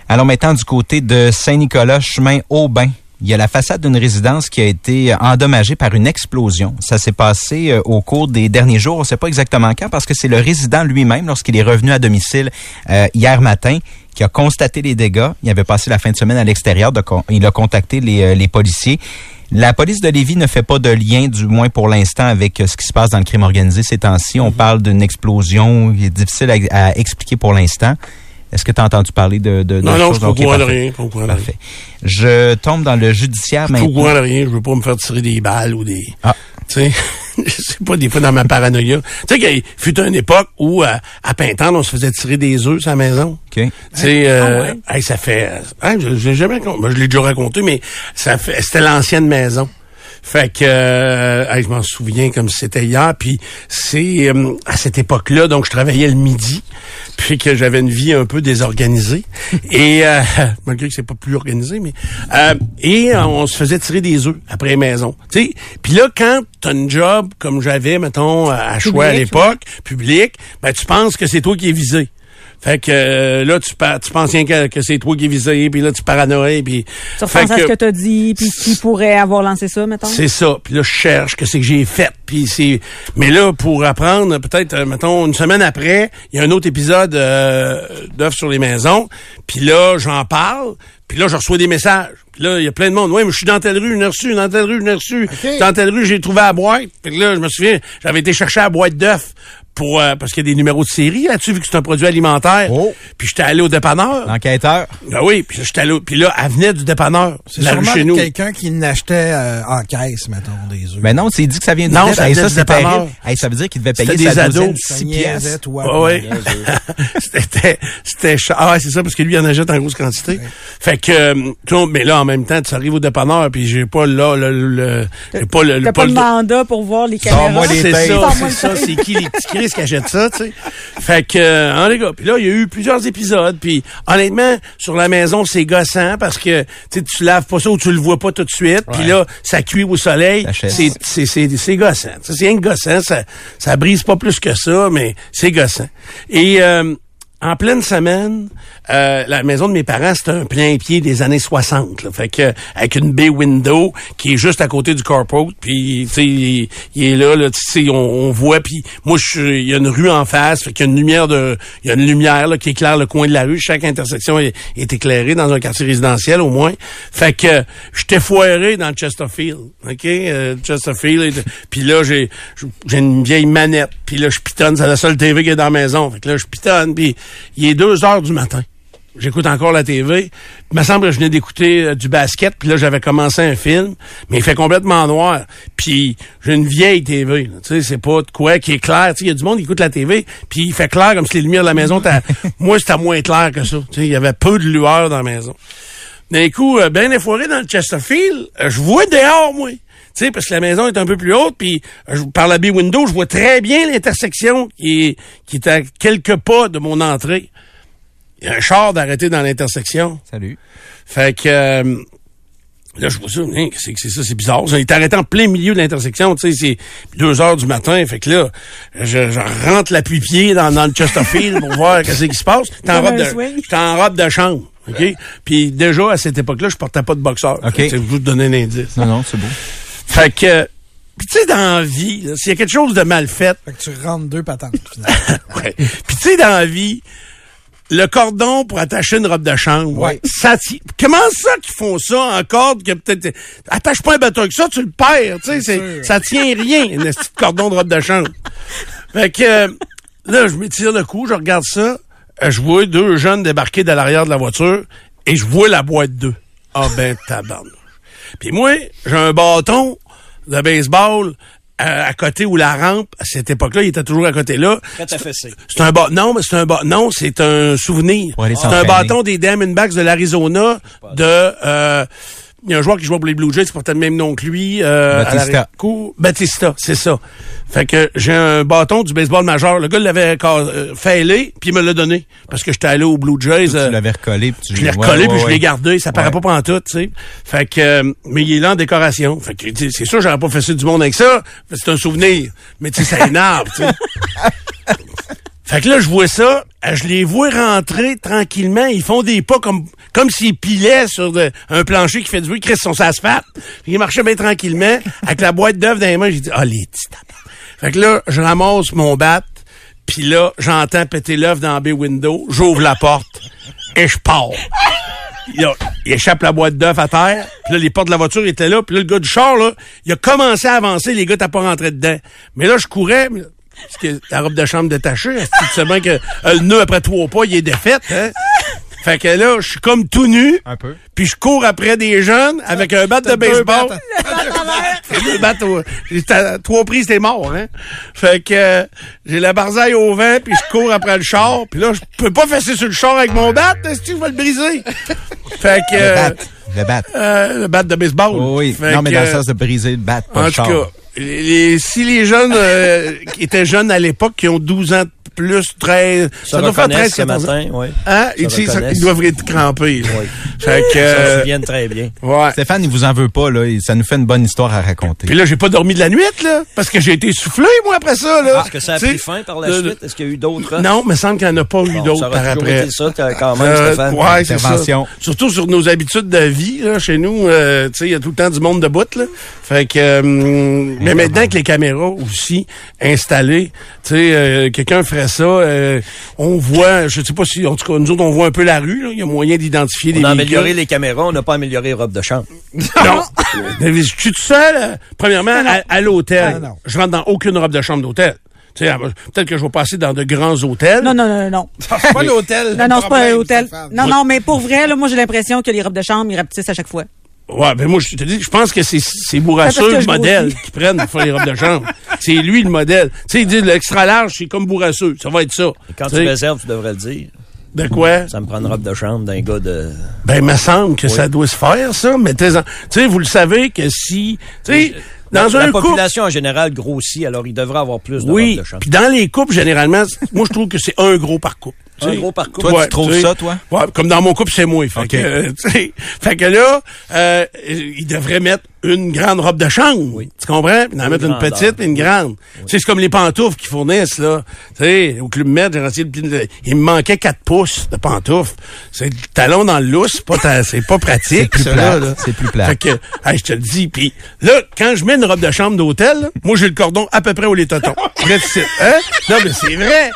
S5: Allons maintenant du côté de Saint-Nicolas, chemin Aubin. Il y a la façade d'une résidence qui a été endommagée par une explosion. Ça s'est passé euh, au cours des derniers jours. On ne sait pas exactement quand parce que c'est le résident lui-même, lorsqu'il est revenu à domicile euh, hier matin, qui a constaté les dégâts. Il avait passé la fin de semaine à l'extérieur. Il a contacté les, euh, les policiers. La police de Lévis ne fait pas de lien, du moins pour l'instant, avec ce qui se passe dans le crime organisé ces temps-ci. On parle d'une explosion qui est difficile à, à expliquer pour l'instant. Est-ce que tu as entendu parler de, de, de
S2: Non, non,
S5: choses?
S2: je suis pas au
S5: Ok,
S2: courant de
S5: parfait.
S2: rien. De rien.
S5: Parfait. Je tombe dans le judiciaire
S2: Je suis pas au
S5: maintenant.
S2: courant de rien. Je veux pas me faire tirer des balles ou des...
S5: Ah.
S2: Tu sais, je sais pas, des fois, dans ma paranoïa. Tu sais qu'il fut une époque où, euh, à Pintendre, on se faisait tirer des œufs sur la maison.
S5: OK.
S2: Tu sais, euh, hey, ça fait... hey, je, je l'ai jamais raconté. Moi, je l'ai déjà raconté, mais ça fait... C'était l'ancienne maison. Fait que euh, hey, je m'en souviens comme si c'était hier. Puis c'est euh, à cette époque-là, donc je travaillais le midi, puis que j'avais une vie un peu désorganisée. et euh, malgré que c'est pas plus organisé, mais euh, et euh, on se faisait tirer des œufs après les maisons. Tu sais, puis là quand t'as une job comme j'avais, mettons à choix à l'époque, public, ben tu penses que c'est toi qui es visé. Fait que euh, là, tu, tu penses rien que, que c'est toi qui es visé, puis là, tu paranoïes, puis...
S4: Tu
S2: Fait
S4: repenses à ce que t'as dit, puis qui pourrait avoir lancé ça, mettons?
S2: c'est ça. Puis là, je cherche que c'est que j'ai fait. Puis c'est. Mais là, pour apprendre, peut-être, euh, mettons, une semaine après, il y a un autre épisode euh, sur les maisons. Puis là, j'en parle. Puis là, je reçois des messages. Puis là, il y a plein de monde. Ouais, mais je suis dans telle rue, une reçu, dans telle rue, une reçu. Dans telle rue, j'ai trouvé la boîte. Puis là, je me souviens, j'avais été chercher la boîte d'œufs pour euh, parce qu'il y a des numéros de série là-dessus vu que c'est un produit alimentaire.
S1: Oh.
S2: Puis j'étais allé au dépanneur.
S5: Enquêteur.
S2: Ben oui, puis là, j'étais allé au- puis là elle venait du dépanneur,
S1: C'est sûrement
S2: chez nous.
S1: quelqu'un qui l'achetait euh, en caisse, mettons, des œufs.
S5: Mais non, c'est dit que ça vient du
S2: Non, ça
S5: Hey, c'est
S2: dépanneur.
S5: terrible. Hey, ça veut dire qu'il devait payer
S2: des
S5: sa
S2: ados.
S5: douzaine
S1: Ça
S5: 6
S1: niaisait,
S5: pièces.
S1: toi.
S2: Ouais, ouais. c'était, c'était. Ah ouais, c'est ça, parce que lui, il en achète en grosse quantité. Fait que, euh, mais là, en même temps, tu arrives au dépanneur, puis j'ai pas là, le, le, pas le,
S4: pas le mandat pour voir les caméras?
S2: c'est ça, c'est qui les petits Chris qui achètent ça, tu sais. Fait que, euh, hein, les gars, puis là, il y a eu plusieurs épisodes, puis honnêtement, sur la maison, c'est gossant parce que, tu sais, tu laves pas ça ou tu le vois pas tout de suite, puis là, ça cuit au soleil, c'est, gossant. C'est rien que gossant, ça, ça brise pas plus que ça, mais c'est gossant. Et, euh, en pleine semaine, euh, la maison de mes parents, c'était un plein pied des années 60. Là. Fait que avec une baie window qui est juste à côté du carport, puis tu sais, il, est là, là tu sais, on, on voit, puis moi, je il y a une rue en face, fait qu'il y a une lumière de, il y a une lumière là, qui éclaire le coin de la rue. Chaque intersection est, éclairée dans un quartier résidentiel au moins. Fait que j'étais foiré dans Chesterfield, ok, euh, Chesterfield. Puis là, j'ai j'ai une vieille manette, puis là, je pitonne, c'est la seule TV qui est dans la maison. Fait que là, je pitonne, puis il est deux heures du matin. J'écoute encore la TV. Il me semble que je venais d'écouter euh, du basket, puis là, j'avais commencé un film, mais il fait complètement noir. Puis j'ai une vieille TV. Tu sais, c'est pas de quoi qui est clair. Tu sais, il y a du monde qui écoute la TV, puis il fait clair comme si les lumières de la maison... étaient- Moi, c'était moins clair que ça. Tu sais, il y avait peu de lueur dans la maison. D'un coup, euh, ben effoiré dans le Chesterfield, euh, je vois dehors, moi. Tu sais, parce que la maison est un peu plus haute, puis euh, par la baie window, je vois très bien l'intersection qui est, qui est à quelques pas de mon entrée. Il y a un char d'arrêté dans l'intersection.
S5: Salut.
S2: Fait que euh, là, je vois ça, hein, qu'est-ce que c'est ça, c'est bizarre. ça. Il est arrêté en plein milieu de l'intersection, tu sais, c'est deux heures du matin. Fait que là, je, je rentre l'appui-pied dans, dans le Chesterfield pour voir qu'est-ce qui se passe. J'étais en, robe de, en robe de chambre. OK? Puis déjà, à cette époque-là, je portais pas de boxeur.
S5: OK.
S2: Fait C'est juste donner un indice.
S5: Non, non, c'est beau.
S2: Fait que, puis tu sais, dans la vie, s'il y a quelque chose de mal fait,
S1: Fait que tu rentres deux patentes, finalement.
S2: Ouais. Puis tu sais, dans la vie, le cordon pour attacher une robe de chambre,
S1: Ouais.
S2: ça tient. Comment ça qu'ils font ça en corde que peut-être attache pas un bateau avec ça, tu le perds, tu sais, ça tient rien, une petite cordon de robe de chambre. Fait que euh, là, je m'étire le cou, je regarde ça, euh, je vois deux jeunes débarquer de l'arrière de la voiture et je vois la boîte d'eux. Ah ben tabarnouche. Puis moi, j'ai un bâton de baseball euh, à côté où la rampe, à cette époque-là, il était toujours à côté là. C'est un bâton. Non, mais c'est un bâton. Non, c'est un souvenir.
S5: Aller
S2: C'est un bâton des Diamondbacks de l'Arizona de. euh, il y a un joueur qui jouait pour les Blue Jays, qui portait le même nom que lui. Euh,
S5: Batista.
S2: Batista, c'est ça. Fait que j'ai un bâton du baseball majeur. Le gars l'avait euh, fêlé, puis il me l'a donné. Parce que j'étais allé aux Blue Jays.
S5: Tu
S2: euh,
S5: l'avais recollé. Puis tu
S2: je l'ai recollé
S5: ouais,
S2: puis je l'ai gardé. Ça paraît
S5: Ouais.
S2: pas pantoute, tu sais. Fait que, euh, mais il est là en décoration. Fait que, c'est sûr, j'aurais pas fait ça du monde avec ça. C'est un souvenir. Mais tu sais, ça énerve, tu sais. Fait que là, je vois ça, euh, je les vois rentrer tranquillement. Ils font des pas comme comme s'ils pilaient sur un plancher qui fait du bruit. Chris sont. Puis Ils marchaient bien tranquillement avec la boîte d'œufs dans les mains. J'ai dit, ah, les petits. Fait que là, je ramasse mon bat. Puis là, j'entends péter l'œuf dans le window. J'ouvre la porte et je pars. Il, a- il échappe la boîte d'œufs à terre. Puis là, les portes de la voiture étaient là. Puis là, le gars du char, là, il a commencé à avancer. Les gars, t'as pas rentré dedans. Mais là, je courais. Parce que la robe de chambre détachée, sais bien que euh, le nœud après trois pas, il est défait, hein? Fait que là, je suis comme tout nu.
S5: Un peu.
S2: Puis je cours après des jeunes avec un bat de baseball. Deux battes trois prises, t'es mort, hein? Fait que euh, j'ai la barzaille au vent, puis je cours après le char. Puis là, je peux pas fesser sur le char avec mon bat, est-ce que je vais le briser? Fait que...
S5: Le
S2: euh,
S5: bat. Le bat.
S2: euh, le bat de baseball.
S5: Oh oui.
S2: Fait
S5: non, mais dans le sens de briser le bat, pas
S2: en
S5: le
S2: tout
S5: char.
S2: cas, les- les- si les jeunes euh, qui étaient jeunes à l'époque, qui ont 12 ans de plus, 13,
S3: Ça,
S2: ça doit faire 13,
S3: reconnaissent ce
S2: 14 ans.
S3: matin, oui.
S2: Hein?
S3: Ça
S2: Ils, ils- doivent être crampés. là.
S3: Oui.
S2: Fait que,
S3: Ça se
S2: euh,
S3: souviennent très bien.
S2: ouais.
S5: Stéphane, il vous en veut pas, là. Ça nous fait une bonne histoire à raconter.
S2: Puis là, j'ai pas dormi de la nuit, là, parce que j'ai été soufflé, moi, après ça, là.
S3: Est-ce que ça a pris fin par la suite? Est-ce qu'il y a eu d'autres?
S2: Non, mais il semble qu'il n'y en a pas eu d'autres
S3: ça
S2: par après.
S3: été ça, quand même,
S2: Euh,
S3: Stéphane.
S2: ouais, c'est ça. Surtout sur nos habitudes de vie, là, chez nous, euh, tu sais, il y a tout le temps du monde de bout, là. Fait que, euh, mais maintenant avec les caméras aussi installées, tu sais, euh, quelqu'un ferait ça, euh, on voit, je sais pas si, en tout cas, nous autres, on voit un peu la rue, là, il y a moyen d'identifier des
S3: On a
S2: véhicules.
S3: amélioré les caméras, on n'a pas amélioré les robes de chambre.
S2: Non. Mais je suis tout seul, euh, premièrement, à, à l'hôtel.
S1: Ah, non.
S2: je rentre dans aucune robe de chambre d'hôtel. Tu sais, euh, peut-être que je vais passer dans de grands hôtels.
S4: Non, non, non, non.
S1: C'est pas l'hôtel.
S4: Non, non, c'est pas un
S1: problème,
S4: hôtel.
S1: Stéphane.
S4: Non, non, mais pour vrai, là, moi, j'ai l'impression que les robes de chambre, ils rapetissent à chaque fois.
S2: Ouais, ben moi, je te dis, je pense que c'est, c'est
S4: que
S2: le modèle, qui prennent pour faire les robes de chambre. C'est lui, le modèle. Tu sais, il dit, l'extra large, c'est comme Bourrasseux. Ça va être ça.
S3: Et quand
S2: Tu
S3: réserves, tu devrais le dire.
S2: De quoi?
S3: Ça me prend une robe de chambre d'un gars de...
S2: Ben, il me semble que ça doit se faire, ça. Mais tu sais, vous le savez que si, tu sais, dans
S3: la,
S2: un
S3: la
S2: couple,
S3: population en général grossit, alors il devrait avoir plus de
S2: oui,
S3: robes de chambre.
S2: puis dans les couples, généralement, moi, je trouve que c'est un gros par couple. Tu
S3: Un gros par couple.
S5: Toi,
S2: Ouais,
S5: tu trouves ça, toi?
S2: Ouais, comme dans mon couple, c'est moi. Fait,
S5: OK.
S2: que, euh, tu sais, fait que là, euh, il devrait mettre une grande robe de chambre. Tu comprends? Puis en mettre une petite et une grande. Tu sais, c'est comme les pantoufles qu'ils fournissent, là. Tu sais, au Club Med, j'ai de- il me manquait 4 pouces de pantoufles. C'est le talon dans le lousse, c'est pas, ta- c'est pas pratique,
S5: C'est plus
S2: ça,
S5: plate,
S2: là.
S5: c'est plus plate.
S2: Fait que, hey, je te le dis. Puis là, quand je mets une robe de chambre d'hôtel, là, moi, j'ai le cordon à peu près où les totons. Hein? Non, mais c'est vrai.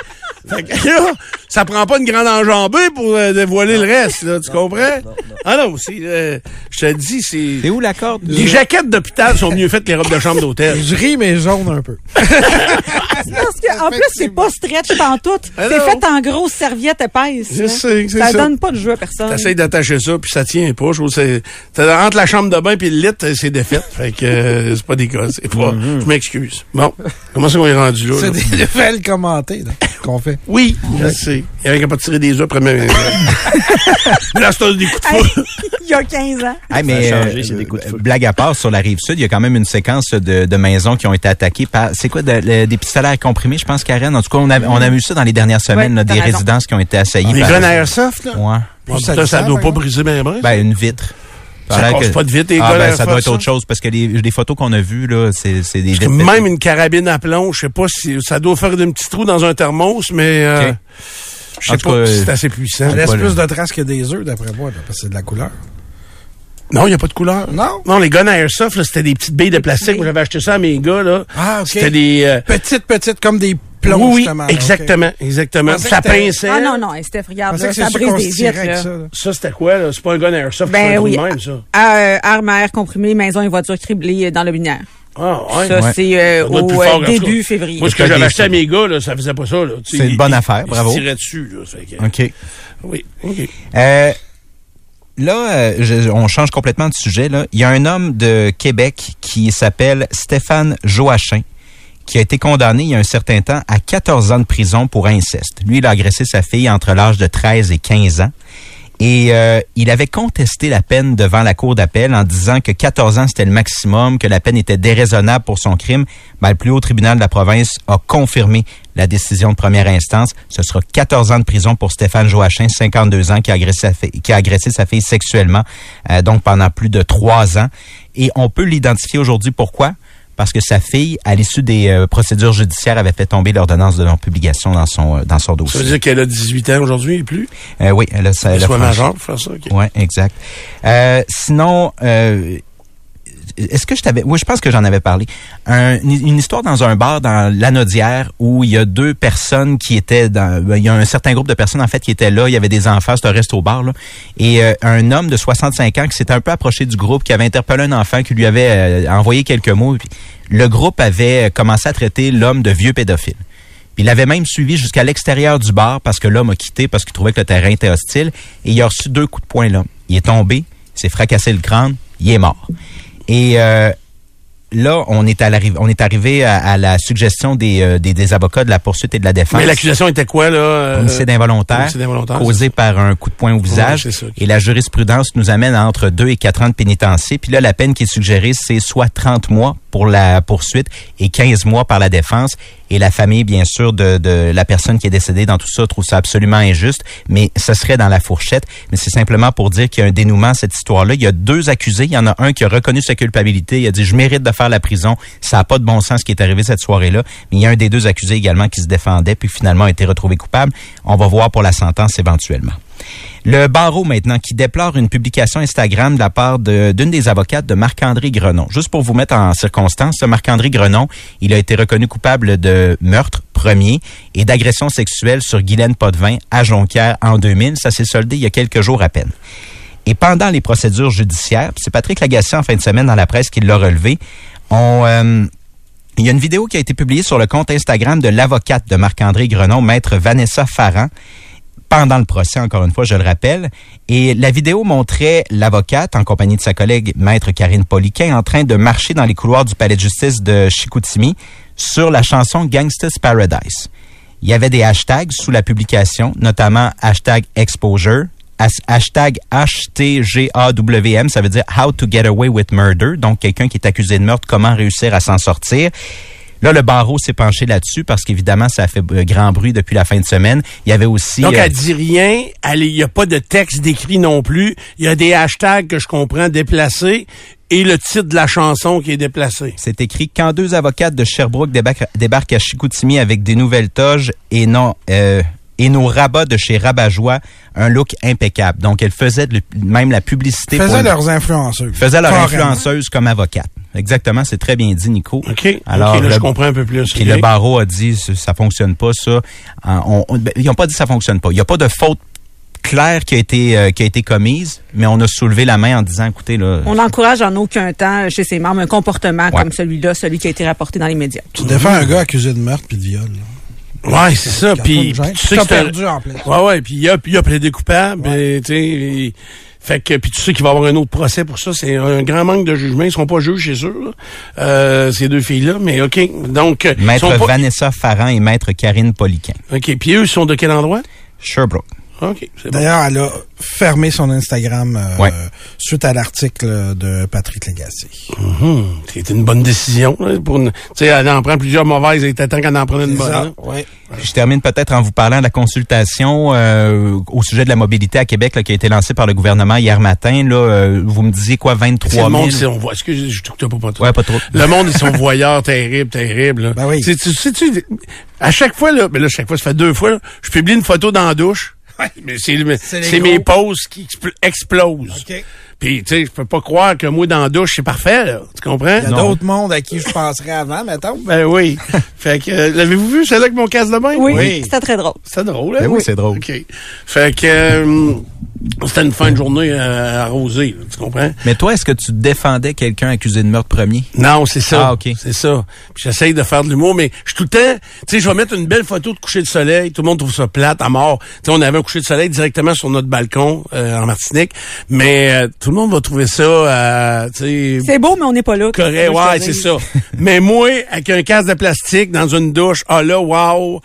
S2: Fait que là, ça prend pas une grande enjambée pour euh, dévoiler le reste, là, tu comprends? Ah non, c'est, euh, je te le dis, c'est...
S5: C'est où la corde?
S2: Les jaquettes d'hôpital sont mieux faites que les robes de chambre d'hôtel.
S1: Je ris, mais jaune un peu.
S4: Parce que, en plus, c'est pas stretch pantoute.
S2: Ah
S4: C'est
S2: non.
S4: fait en grosse serviette épaisse.
S2: Je sais, c'est
S4: ça.
S2: ça.
S4: donne pas de jeu à personne.
S2: T'essayes d'attacher ça, puis ça tient pas. Je trouve que c'est... t'as- Entre la chambre de bain puis le lit, c'est défaite. Fait que euh, c'est pas des cas. C'est pas... Je m'excuse. Bon, comment c'est qu'on est rendu là?
S1: C'est des nouvelles commentées là, qu'on fait?
S2: Oui, je sais. Il y avait qu'à pas tirer des œufs après mes... Mais là, c'est des coups de
S4: il y a 15 ans.
S5: Ah, mais
S3: Ça a changé,
S5: euh,
S3: c'est des coups de feu.
S5: blague à part, sur la rive sud, il y a quand même une séquence de, de maisons qui ont été attaquées par, c'est quoi, de- le- des pistolets à comprimés, je pense, Karen? En tout cas, on a, on a vu ça dans les dernières semaines,
S4: Ouais,
S5: là,
S4: t'as
S5: des
S4: raison.
S5: résidences qui ont été assaillies
S2: Les
S5: par...
S2: guns airsoft, là?
S5: Ouais.
S2: Bon,
S1: ça
S2: ça, ça
S1: sert,
S2: doit pas briser mes bras.
S5: Ben, une vitre.
S2: Ça
S5: l'air
S2: casse pas de vitre, les
S5: ah, ben, ça doit être
S2: ça?
S5: autre chose, parce que les, les photos qu'on a vues, là, c'est, c'est des
S2: Parce que même une carabine à plomb, je sais pas si ça doit faire un petit trou dans un thermos, mais euh, je sais pas si c'est assez puissant.
S1: Ça laisse plus de traces que des œufs, d'après moi, là, parce que c'est de la couleur.
S2: Non, il n'y a pas de couleur.
S1: Non?
S2: Non, les guns à airsoft, là, c'était des petites billes de plastique. Moi, j'avais acheté ça à mes gars, là.
S1: Ah, OK.
S2: C'était des... euh,
S1: Petites, petites, comme des plombs,
S2: oui,
S1: justement.
S2: exactement, exactement. Ça pinçait.
S4: Ah non, non, Steph, regarde, là, ça brise des vitres. là.
S1: ça.
S2: c'était quoi, là? C'est pas un gun airsoft, c'est un
S4: Ben oui.
S2: de même, ça.
S4: Euh, armes à air comprimé, maison et voitures criblées dans le binaire.
S2: Ah, ouais.
S4: Ça,
S5: Ouais.
S4: c'est euh, au euh,
S2: fort,
S4: début
S2: cas.
S4: février.
S2: Moi, ce que j'avais acheté à mes gars, là, ça faisait pas ça,
S5: C'est une
S2: ils-
S5: bonne affaire,
S2: ils
S5: bravo.
S2: se tiraient dessus, là. Fait que-
S5: OK.
S2: Oui, OK.
S5: Euh, là, euh, je- on change complètement de sujet. Là. Il y a un homme de Québec qui s'appelle Stéphane Joachim qui a été condamné il y a un certain temps à 14 ans de prison pour inceste. Lui, il a agressé sa fille entre l'âge de 13 et 15 ans. Et euh, il avait contesté la peine devant la cour d'appel en disant que 14 ans c'était le maximum, que la peine était déraisonnable pour son crime. Ben, le plus haut tribunal de la province a confirmé la décision de première instance. Ce sera 14 ans de prison pour Stéphane Joachim, 52 ans, qui a agressé sa fille, sexuellement, euh, donc pendant plus de trois ans. Et on peut l'identifier aujourd'hui. Pourquoi? Parce que sa fille, à l'issue des euh, procédures judiciaires, avait fait tomber l'ordonnance de non-publication dans son, euh, dans son
S2: Ça
S5: dossier.
S2: veut dire qu'elle a 18 ans aujourd'hui et plus?
S5: Euh, oui, elle a, ça,
S2: Elle
S5: elle a
S2: soit majeure pour faire ça.
S5: Ouais, exact. Euh, sinon, euh, est-ce que je t'avais... Oui, je pense que j'en avais parlé. Un- une histoire dans un bar dans l'Anaudière où il y a deux personnes qui étaient dans... ben, Il y a un certain groupe de personnes, en fait, qui étaient là. Il y avait des enfants, c'était un resto-bar, là. Et euh, un homme de 65 ans qui s'était un peu approché du groupe, qui avait interpellé un enfant, qui lui avait euh, envoyé quelques mots. Le groupe avait commencé à traiter l'homme de vieux pédophile. Il avait même suivi jusqu'à l'extérieur du bar parce que l'homme a quitté parce qu'il trouvait que le terrain était hostile. Et il a reçu deux coups de poing, l'homme. Il est tombé, s'est fracassé le crâne, il est mort. Et euh, là, on est, à l'arriv- on est arrivé à, à la suggestion des, euh, des, des avocats de la poursuite et de la défense.
S2: Mais l'accusation était quoi, là? euh,
S5: Homicide involontaire, causé par un coup de poing au visage. et la jurisprudence nous amène à entre 2 et 4 ans de pénitencier. Puis là, la peine qui est suggérée, c'est soit 30 mois pour la poursuite et 15 mois par la défense. Et la famille, bien sûr, de, la personne qui est décédée dans tout ça trouve ça absolument injuste, mais ce serait dans la fourchette. Mais c'est simplement pour dire qu'il y a un dénouement à cette histoire-là. Il y a deux accusés. Il y en a un qui a reconnu sa culpabilité. Il a dit, je mérite de faire la prison. Ça n'a pas de bon sens ce qui est arrivé cette soirée-là. Mais il y a un des deux accusés également qui se défendait, puis finalement a été retrouvé coupable. On va voir pour la sentence éventuellement. Le barreau maintenant qui déplore une publication Instagram de la part d'une des avocates de Marc-André Grenon. Juste pour vous mettre en circonstance, ce Marc-André Grenon, il a été reconnu coupable de meurtre premier et d'agression sexuelle sur Guylaine Potvin à Jonquière en 2000. Ça s'est soldé il y a quelques jours à peine. Et pendant les procédures judiciaires, c'est Patrick Lagacé en fin de semaine dans la presse qui l'a relevé, euh, il y a une vidéo qui a été publiée sur le compte Instagram de l'avocate de Marc-André Grenon, maître Vanessa Farran, pendant le procès, encore une fois, je le rappelle. Et la vidéo montrait l'avocate, en compagnie de sa collègue maître Karine Poliquin, en train de marcher dans les couloirs du palais de justice de Chicoutimi sur la chanson Gangsta's Paradise. Il y avait des hashtags sous la publication, notamment hashtag exposure, has- hashtag HTGAWM, ça veut dire How to get away with murder, donc quelqu'un qui est accusé de meurtre, comment réussir à s'en sortir. Là, le barreau s'est penché là-dessus parce qu'évidemment, ça a fait euh, grand bruit depuis la fin de semaine. Il y avait aussi...
S2: Donc,
S5: euh,
S2: elle dit rien. Elle- Il n'y a pas de texte décrit non plus. Il y a des hashtags que je comprends déplacés et le titre de la chanson qui est déplacé.
S5: C'est écrit quand deux avocates de Sherbrooke débarquent, débarquent à Chicoutimi avec des nouvelles toges et non euh, et nos rabats de chez Rabat-Joie, un look impeccable. Donc, elles faisaient de- même la publicité.
S1: Faisaient
S5: pour-
S1: leurs influenceuses.
S5: faisaient leur
S1: Carrément.
S5: influenceuse comme avocate. Exactement, c'est très bien dit, Nico.
S2: OK.
S5: Alors,
S2: OK, là,
S5: le-
S2: je comprends un peu plus.
S5: Puis le barreau a dit ça, fonctionne pas ça. En- on- on- ben, ils n'ont pas dit ça fonctionne pas. Il n'y a pas de faute claire qui a été euh, qui a été commise, mais on a soulevé la main en disant écoutez là.
S4: On n'encourage en aucun temps chez ses membres un comportement
S5: Ouais.
S4: comme celui-là, celui qui a été rapporté dans les médias.
S1: Tu défends un gars accusé de meurtre puis de viol. là.
S2: Ouais, c'est ça. Puis tu sais que
S1: perdu en plus.
S2: Ouais, ouais. Puis il a, puis il a plaidé coupable. et, tu sais, et- fait que puis tu sais qu'il va y avoir un autre procès pour ça. C'est un grand manque de jugement. Ils seront pas juges, c'est sûr. là. Euh, ces deux filles-là. Mais ok. Donc euh,
S5: Maître
S2: sont pas-
S5: Vanessa Farran et Maître Karine Poliquin.
S2: Ok. Puis eux ils sont de quel endroit?
S5: Sherbrooke.
S2: Ok. C'est bon.
S1: D'ailleurs, elle a fermé son Instagram euh,
S5: Ouais.
S1: suite à l'article de Patrick Lagacé.
S2: Hum, C'est une bonne décision. là, pour une- Tu sais, elle en prend plusieurs mauvaises. Il était temps qu'elle en prenne une bonne. hein.
S1: Ouais.
S5: Je termine peut-être en vous parlant de la consultation euh, au sujet de la mobilité à Québec là, qui a été lancée par le gouvernement hier matin. Là, euh, vous me disiez quoi,
S2: C'est
S5: 23
S2: le
S5: 000?
S2: monde, c'est- on voit. Excusez, je pas, pas trop.
S5: Ouais, pas trop.
S2: Le monde, ils sont voyeurs terribles, terribles. là.
S1: Ben oui.
S2: Tu à chaque fois, là, ben là, chaque fois, ça fait deux fois, là, je publie une photo dans la douche. Mais c'est mes poses qui expl- explosent.
S1: OK.
S2: Puis, tu sais, je peux pas croire que moi, dans la douche, c'est parfait, là. Tu comprends?
S1: Il y a d'autres mondes à qui je penserais avant, mettons.
S2: Ben oui. fait que, euh, l'avez-vous vu, celle-là avec mon casse de bain?
S4: Oui,
S1: Oui.
S4: c'était très drôle.
S2: C'est drôle, hein?
S5: Ben oui, c'est drôle.
S2: OK. Fait que, euh, c'était une fin de journée euh, arrosée, là, tu comprends?
S5: Mais toi, est-ce que tu défendais quelqu'un accusé de meurtre premier?
S2: Non, c'est ça.
S5: Ah, OK.
S2: C'est ça. Puis j'essaye de faire de l'humour, mais je suis tout le temps, tu sais, je vais mettre une belle photo de coucher de soleil. Tout le monde trouve ça plate, à mort. Tu sais, on avait un coucher de soleil directement sur notre balcon euh, en Martinique, mais euh, tout le monde va trouver ça, euh, tu sais,
S4: C'est beau, mais on n'est pas là.
S2: correct. Ouais, c'est ça. mais moi, avec un casque de plastique dans une douche, ah là, wow,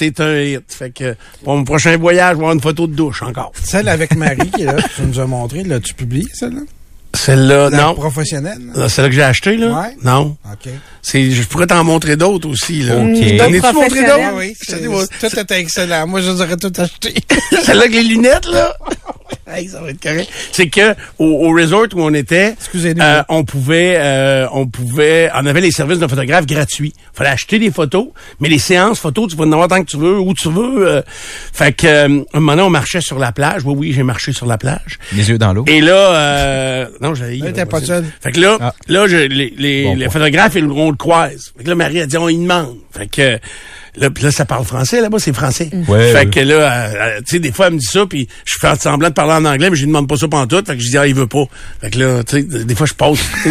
S2: c'est un hit. Fait que pour mon prochain voyage, je vais avoir une photo de douche encore.
S1: Celle avec Marie qui est là, que tu nous as montré, l'as-tu publié, celle-là?
S2: Celle-là,
S1: La
S2: non.
S1: professionnelle? là?
S2: Ah, Celle-là que j'ai achetée, là?
S1: Ouais.
S2: Non.
S1: OK.
S2: C'est, je pourrais t'en montrer d'autres aussi, là.
S5: OK.
S4: D'autres
S2: T'en ai-tu montré
S4: professionnels,
S2: d'autres?
S1: Oui,
S2: Je dis, moi,
S1: tout était excellent. Moi, je les aurais tout acheté.
S2: Celle-là avec les lunettes, là? Hey, ça va être correct. C'est que au, au resort où on était, euh, on pouvait, euh, on pouvait, on avait les services d'un photographe gratuits. Fallait acheter des photos, mais les séances photos, tu peux en avoir tant que tu veux, où tu veux. euh. fait que euh, un moment donné, on marchait sur la plage. Oui, oui, j'ai marché sur la plage.
S5: Les yeux dans l'eau.
S2: Et là, euh, non, j'ai.
S1: Là, t'es pas seul.
S2: Fait que là,
S5: Ah.
S2: là, je, les, les,
S5: Bon
S2: les photographes, ils, on le croise. Fait que là, Marie a dit, on y demande. Fait que là, puis là, ça parle français là-bas, c'est français.
S5: Ouais,
S2: fait que là, euh, euh, tu sais, des fois, elle me dit ça, puis je fais semblant de parler en anglais, mais je lui demande pas ça pantoute. Fait que je dis, ah, il veut pas. Fait que là, tu sais, des fois, je pose.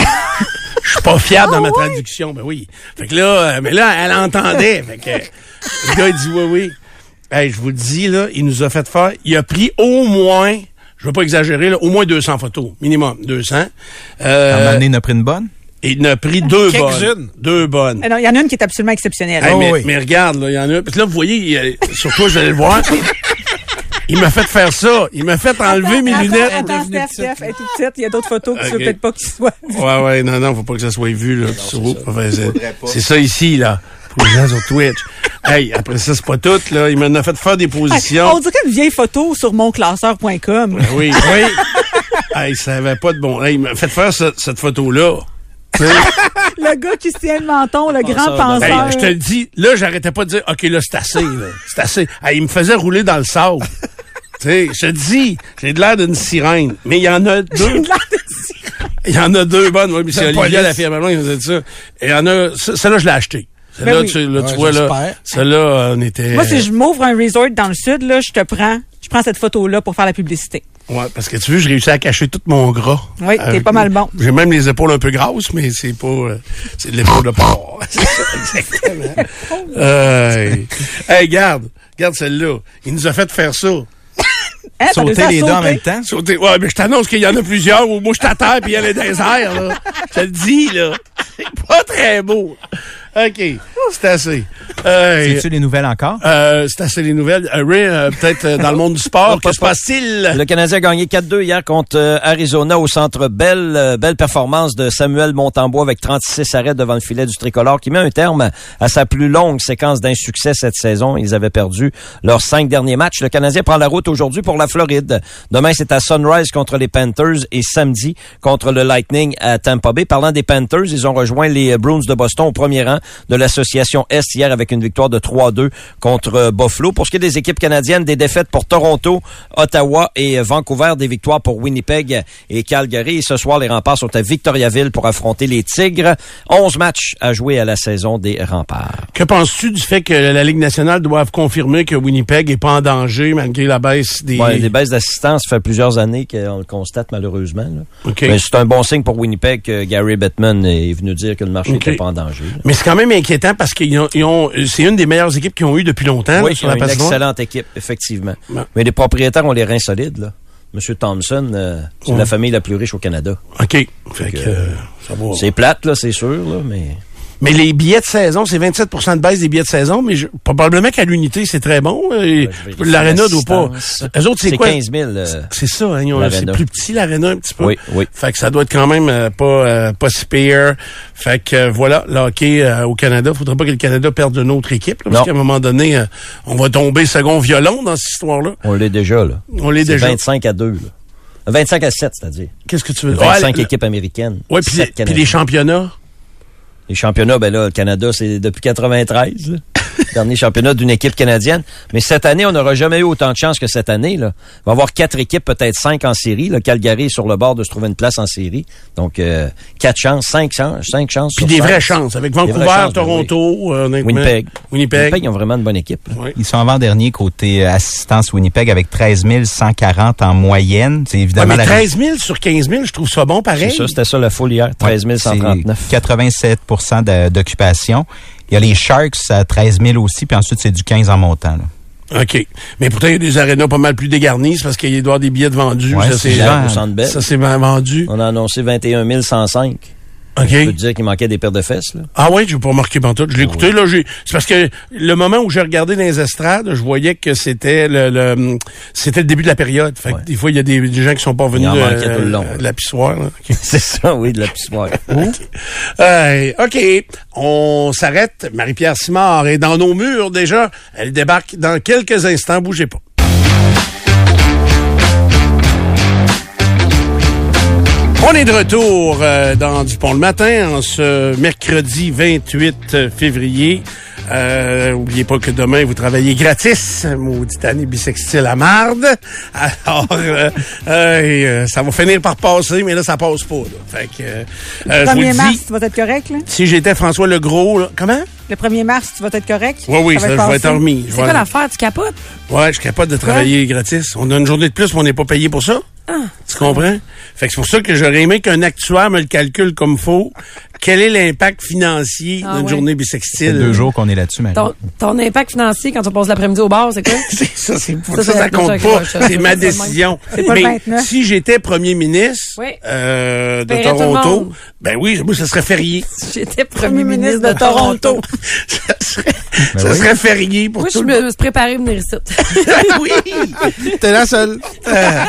S2: Je suis pas fiable dans ma traduction, ben oui. Fait que là, euh, mais là, elle entendait. fait que le gars, il dit oui, oui. Hey, je vous le dis, là, il nous a fait faire, il a pris au moins, je veux pas exagérer, là, au moins 200 photos, minimum 200.
S5: À un
S2: Euh,
S5: moment donné, il en a pris une bonne?
S2: Et il en a pris deux bonnes. Deux bonnes.
S4: Non, Il y en a une qui est absolument exceptionnelle.
S2: Hey,
S1: Oh,
S2: mais,
S1: oui.
S2: mais regarde, là, il y en a. Parce que là, vous voyez, il, euh, sur toi, je vais le voir. Il m'a fait faire ça. Il m'a fait enlever mes
S4: Attends,
S2: lunettes.
S4: Attends, Steph, Steph, elle est toute petite. Il y a d'autres photos que tu veux peut-être pas qu'ils soient.
S2: Ouais, ouais, non, non, faut pas que ça soit vu, là. c'est- ça ici, là. Pour les gens sur Twitch. Hey, après ça, c'est pas tout, là. Il m'en a fait faire des positions.
S4: On dirait une vieille photo sur monclasseur.com.
S2: Ben oui, oui. hey, ça avait pas de bon. Hey, il m'a fait faire ce- cette photo-là.
S4: Le gars qui se tient le menton, le grand
S3: Penseur
S4: penseur.
S2: je te le dis, là, j'arrêtais pas de dire, OK, là, c'est assez, là. C'est assez. Hey, il me faisait rouler dans le sable. tu sais, je te dis, j'ai de l'air d'une sirène. Mais il y en a deux. Il y en a deux bonnes. Oui, mais c'est
S1: La
S2: Olivia, la fille à maman, qui faisait ça. Et il y en a, ce- celle-là, je l'ai achetée. Celle-là,
S4: Ben oui.
S2: tu, là, tu
S1: Ouais,
S2: vois, là. Celle-là, on était.
S4: Moi, si je m'ouvre un resort dans le sud, là, je te prends, je prends cette photo-là pour faire la publicité.
S2: Ouais, parce que tu veux, j'ai réussi à cacher tout mon gras.
S4: Oui, t'es
S2: Avec-
S4: pas mal bon.
S2: J'ai même les épaules un peu grasses, mais c'est pas, euh, c'est de l'épaule de porc. c'est ça, exactement. Euh, hey, garde, garde celle-là. Il nous a fait faire ça.
S4: Hein,
S5: Sauter
S4: à
S5: les deux en même temps.
S2: Sauter. Ouais, mais je t'annonce qu'il y en a plusieurs où moi je t'attends puis elle est dans les airs, là. Je te le dis, là. C'est pas très beau. OK. C'est assez. Euh,
S5: C'est-tu les nouvelles encore?
S2: euh, c'est assez les nouvelles. Euh, Ray, euh, peut-être euh, dans le monde du sport, que se passe-t-il?
S3: Le Canadien a gagné 4-2 hier contre euh, Arizona au centre Belle. Euh, belle performance de Samuel Montembois avec 36 arrêts devant le filet du tricolore qui met un terme à sa plus longue séquence d'insuccès cette saison. Ils avaient perdu leurs cinq derniers matchs. Le Canadien prend la route aujourd'hui pour la Floride. Demain, c'est à Sunrise contre les Panthers et samedi contre le Lightning à Tampa Bay. Parlant des Panthers, ils ont rejoint les Bruins de Boston au premier rang de l'association Est hier avec une victoire de 3-2 contre euh, Buffalo. Pour ce qui est des équipes canadiennes, des défaites pour Toronto, Ottawa et euh, Vancouver, des victoires pour Winnipeg et Calgary. Et ce soir, les remparts sont à Victoriaville pour affronter les Tigres. 11 matchs à jouer à la saison des remparts.
S2: Que penses-tu du fait que la Ligue nationale doive confirmer que Winnipeg est pas en danger malgré la baisse des...
S3: Ouais, des baisses d'assistance, ça fait plusieurs années qu'on le constate malheureusement. là.
S2: OK.
S3: Mais c'est un bon signe pour Winnipeg que Gary Bettman est venu dire que le marché n'était pas en danger. là.
S2: Mais c'est quand même inquiétant parce qu'ils ont, ils ont- c'est une des meilleures équipes qu'ils ont eues depuis longtemps
S3: Oui,
S2: là, sur
S3: ils ont
S2: la
S3: une excellente équipe, effectivement. Mais les propriétaires ont les reins solides. Là. Monsieur Thompson, euh, c'est
S2: Ouais.
S3: la famille la plus riche au Canada.
S2: OK. Fait que, euh.
S3: C'est plate, là, c'est sûr, là, mais...
S2: Mais les billets de saison, c'est 27% de baisse des billets de saison, mais je- probablement qu'à l'unité, c'est très bon. euh,
S3: vais
S2: L'aréna doit pas. Eux autres, c'est
S3: C'est
S2: quoi?
S3: 15 000. euh,
S2: C'est ça, hein, c'est plus petit l'aréna un petit peu.
S3: Oui, oui.
S2: Fait que ça doit être quand même euh, pas euh, pas si pire. Fait que euh, voilà, le hockey euh, au Canada, faudrait pas que le Canada perde une autre équipe, là, parce qu'à un moment donné, euh, on va tomber second violon dans cette histoire-là.
S3: on l'est déjà, là.
S2: On l'est déjà.
S3: 25 à 2, là. 25 à 7, c'est-à-dire.
S2: Qu'est-ce que tu veux
S3: 25
S2: Ouais,
S3: équipes américaines.
S2: Ouais, puis
S3: 7
S2: les, puis
S3: Canadiens.
S2: les championnats?
S3: Les championnats, ben là, le Canada, c'est depuis 93. là. Dernier championnat d'une équipe canadienne. Mais cette année, on n'aura jamais eu autant de chance que cette année. Là. Il va y avoir quatre équipes, peut-être cinq en série. Le Calgary est sur le bord de se trouver une place en série. Donc, euh, quatre chances, cinq chances, cinq chances.
S2: Puis
S3: sur
S2: des
S3: cinq.
S2: vraies chances. Avec Vancouver,
S3: chances, ben
S2: Toronto, euh.
S3: Winnipeg.
S2: Winnipeg.
S3: Winnipeg, ils ont vraiment une bonne équipe.
S2: Oui.
S5: Ils sont avant-dernier côté euh, assistance Winnipeg avec 13 140 en moyenne. C'est
S2: Ouais,
S5: évidemment
S2: mais
S5: la
S2: 13 000 sur 15 000, je trouve ça bon pareil.
S3: C'est ça, c'était ça la foule hier. 13 139.
S5: C'est 87 de- d'occupation. Il y a les Sharks à 13 000 aussi, puis ensuite c'est du 15 en montant. là.
S2: OK. Mais pourtant, il y a des arénas pas mal plus dégarnis, c'est parce qu'il doit y avoir des billets de vendus.
S5: Ouais,
S2: ça,
S5: c'est
S2: vendu.
S3: On a annoncé 21 105.
S2: OK.
S3: Je peux te dire qu'il manquait des paires de fesses. Là.
S2: Ah ouais, je n'ai pas remarqué pantoute. Je l'ai écouté, là. j'ai- C'est parce que le moment où j'ai regardé dans les estrades, je voyais que c'était le, le- c'était le début de la période. Fait que
S3: Ouais.
S2: des fois, il y a des, des gens qui sont pas venus
S3: en
S2: de,
S3: tout le long,
S2: de la pissoire. là. OK.
S3: C'est ça, oui, de la pissoire.
S2: Euh, OK. On s'arrête. Marie-Pierre Simard est dans nos murs déjà. Elle débarque dans quelques instants. Bougez pas. On est de retour euh, dans Dupont le matin en ce mercredi 28 février. Euh, oubliez pas que demain, vous travaillez gratis. Maudite année bisextile à marde. Alors, euh, euh, ça va finir par passer, mais là, ça passe pas. Là. Fait que, euh,
S4: Le
S2: je vous
S4: 1er
S2: le
S4: mars,
S2: dis,
S4: tu vas être correct, là?
S2: si j'étais François Legros, là, comment?
S4: Le 1er mars, tu vas être correct?
S2: Oui, oui, ça,
S4: va
S2: je vais être remis.
S9: C'est quoi l'affaire? Tu capotes?
S2: Ouais, je suis capable de travailler gratis. On a une journée de plus, mais on n'est pas payé pour ça. Tu comprends? Fait que c'est pour ça que j'aurais aimé qu'un actuaire me le calcule comme faut. Quel est l'impact financier
S9: Ah
S2: d'une
S9: ouais.
S2: journée
S5: Ça
S2: bisextile?
S5: fait deux jours qu'on est là-dessus, Marie.
S9: Ton, ton impact financier quand tu passes l'après-midi au bar, c'est quoi?
S2: C'est- ça, c'est
S9: Ça,
S2: ça, compte pas. C'est ma décision.
S4: Pas
S2: Mais
S4: 29.
S2: si j'étais premier ministre
S9: Oui.
S2: euh, de Toronto, ben oui, moi, ça serait férié.
S9: J'étais premier ministre de Toronto.
S2: ça serait,
S5: Ben
S2: ça
S5: oui.
S2: serait férié pour
S9: Moi, je
S2: tout
S9: me
S2: le monde.
S9: suis préparé à venir ici.
S2: oui.
S1: T'es la seule.
S2: Euh,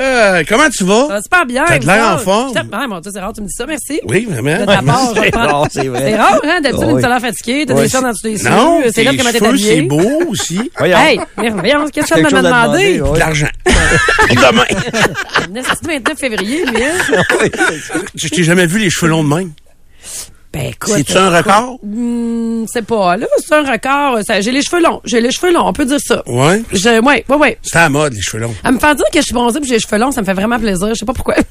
S2: euh, comment tu vas?
S9: Ça va super bien.
S2: T'as de l'air en forme.
S9: Ah, mon Dieu, c'est rare, tu me dis ça, merci.
S2: Oui, vraiment.
S9: De ta part, je
S3: C'est rare, c'est vrai.
S9: C'est rare, hein? D'habitude,
S3: Oui.
S9: une l'air fatiguée, t'as
S3: Oui,
S9: des chats dans tous les
S2: Non.
S9: C'est là que t'es
S2: cheveux,
S9: habillé.
S2: c'est beau aussi.
S9: Hey, mais voyons, qu'est-ce que tu me
S3: à
S9: demandé?
S2: De l'argent. Demain.
S9: C'est le 29 février, lui, hein?
S2: Je t'ai jamais vu les cheveux longs de même?
S9: Ben, écoute.
S2: C'est-tu un record?
S9: Hmm, c'est pas, là. C'est un record. Ça- J'ai les cheveux longs. J'ai les cheveux longs, on peut dire ça.
S2: Ouais.
S9: Je, ouais, ouais, ouais.
S2: C'était à la mode, les cheveux longs.
S9: À me faire dire que je suis bronzée puis j'ai les cheveux longs, ça me fait vraiment plaisir. Je sais pas pourquoi.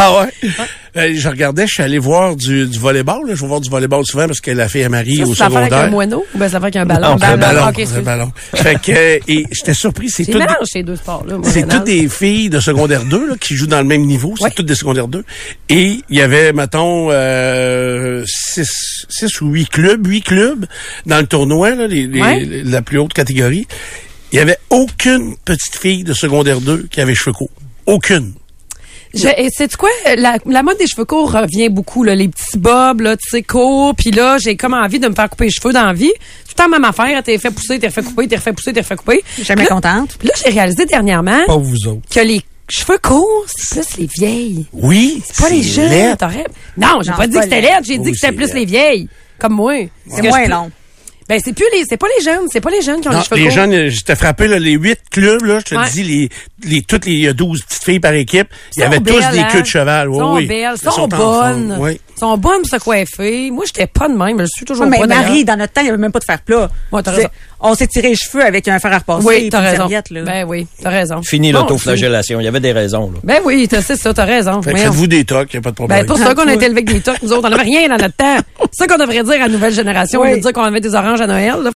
S2: Ah ouais? Euh, je regardais, je suis allé voir du, du volleyball. Là. Je vais voir du volleyball souvent parce que la fille à Marie au
S9: ça fait avec un
S2: secondaire.
S9: moineau ou ben ça avec un ballon?
S2: Non, c'est un ballon. C'est un ballon. fait que, euh, et j'étais surpris, c'est tout.
S9: mélange ces deux sports-là.
S2: C'est toutes des filles de secondaire 2 là, qui jouent dans le même niveau. C'est toutes des secondaires 2. Et il y avait, mettons, euh, six, six ou huit clubs, huit clubs dans le tournoi, là, les, les-
S9: Ouais.
S2: la plus haute catégorie. Il y avait aucune petite fille de secondaire 2 qui avait cheveux courts. Aucune.
S9: Je, et c'est quoi? La, la mode des cheveux courts revient beaucoup, là. Les petits bobs, là, tu sais, courts. Puis là, j'ai comme envie de me faire couper les cheveux dans la vie. Tout le temps, même affaire. T'es fait pousser, t'es refait couper, t'es refait pousser, t'es refait couper.
S4: Jamais
S9: là-
S4: contente.
S9: Puis là, j'ai réalisé dernièrement
S1: Pas vous autres.
S9: que les cheveux courts, c'est plus les vieilles.
S2: Oui.
S9: C'est pas les jeunes. Non, j'ai
S4: Non,
S9: pas dit que c'était
S4: laid.
S9: laid. J'ai dit que c'était plus
S2: laid.
S9: les vieilles. Comme moi.
S4: C'est moins
S9: je-
S4: long.
S9: Ben, c'est plus les, c'est pas les jeunes. C'est pas les jeunes qui ont
S2: Non,
S9: les cheveux
S2: les
S9: courts.
S2: jeunes, euh, j'étais frappé, là, les huit clubs, là, je te
S9: Ouais.
S2: dis, les, les, toutes les, il y a 12 petites filles par équipe, il y
S9: Sont
S2: avait tous
S9: belles,
S2: des
S9: hein?
S2: queues de cheval. Oui,
S9: sont
S2: oui.
S9: belles,
S2: Elles
S9: sont,
S2: en
S9: bonnes,
S2: Oui.
S9: Sont bonnes pour se coiffer. Moi, j'étais pas de même, je suis toujours
S4: Ouais, mais
S9: pas.
S4: Marie, dans notre temps, il n'y avait même pas de fer plat.
S9: Ouais, t'as
S4: C'est-
S9: raison.
S4: On s'est tiré les cheveux avec un fer à repasser
S9: Oui,
S4: et
S9: t'as
S4: une
S9: raison.
S4: serviette, là.
S9: Ben oui, t'as raison.
S3: Fini
S9: Bon,
S3: l'autoflagellation. Il y avait des raisons. Là.
S9: Ben oui, t'as- c'est ça, t'as raison.
S2: Faites-vous des tocs, il n'y a pas de problème.
S9: Ben, pour ça qu'on a été élevés avec des tocs, nous autres. On n'avait rien dans notre temps. C'est ça qu'on devrait dire à la nouvelle génération.
S4: Oui.
S9: On veut dire qu'on avait des oranges à Noël, là.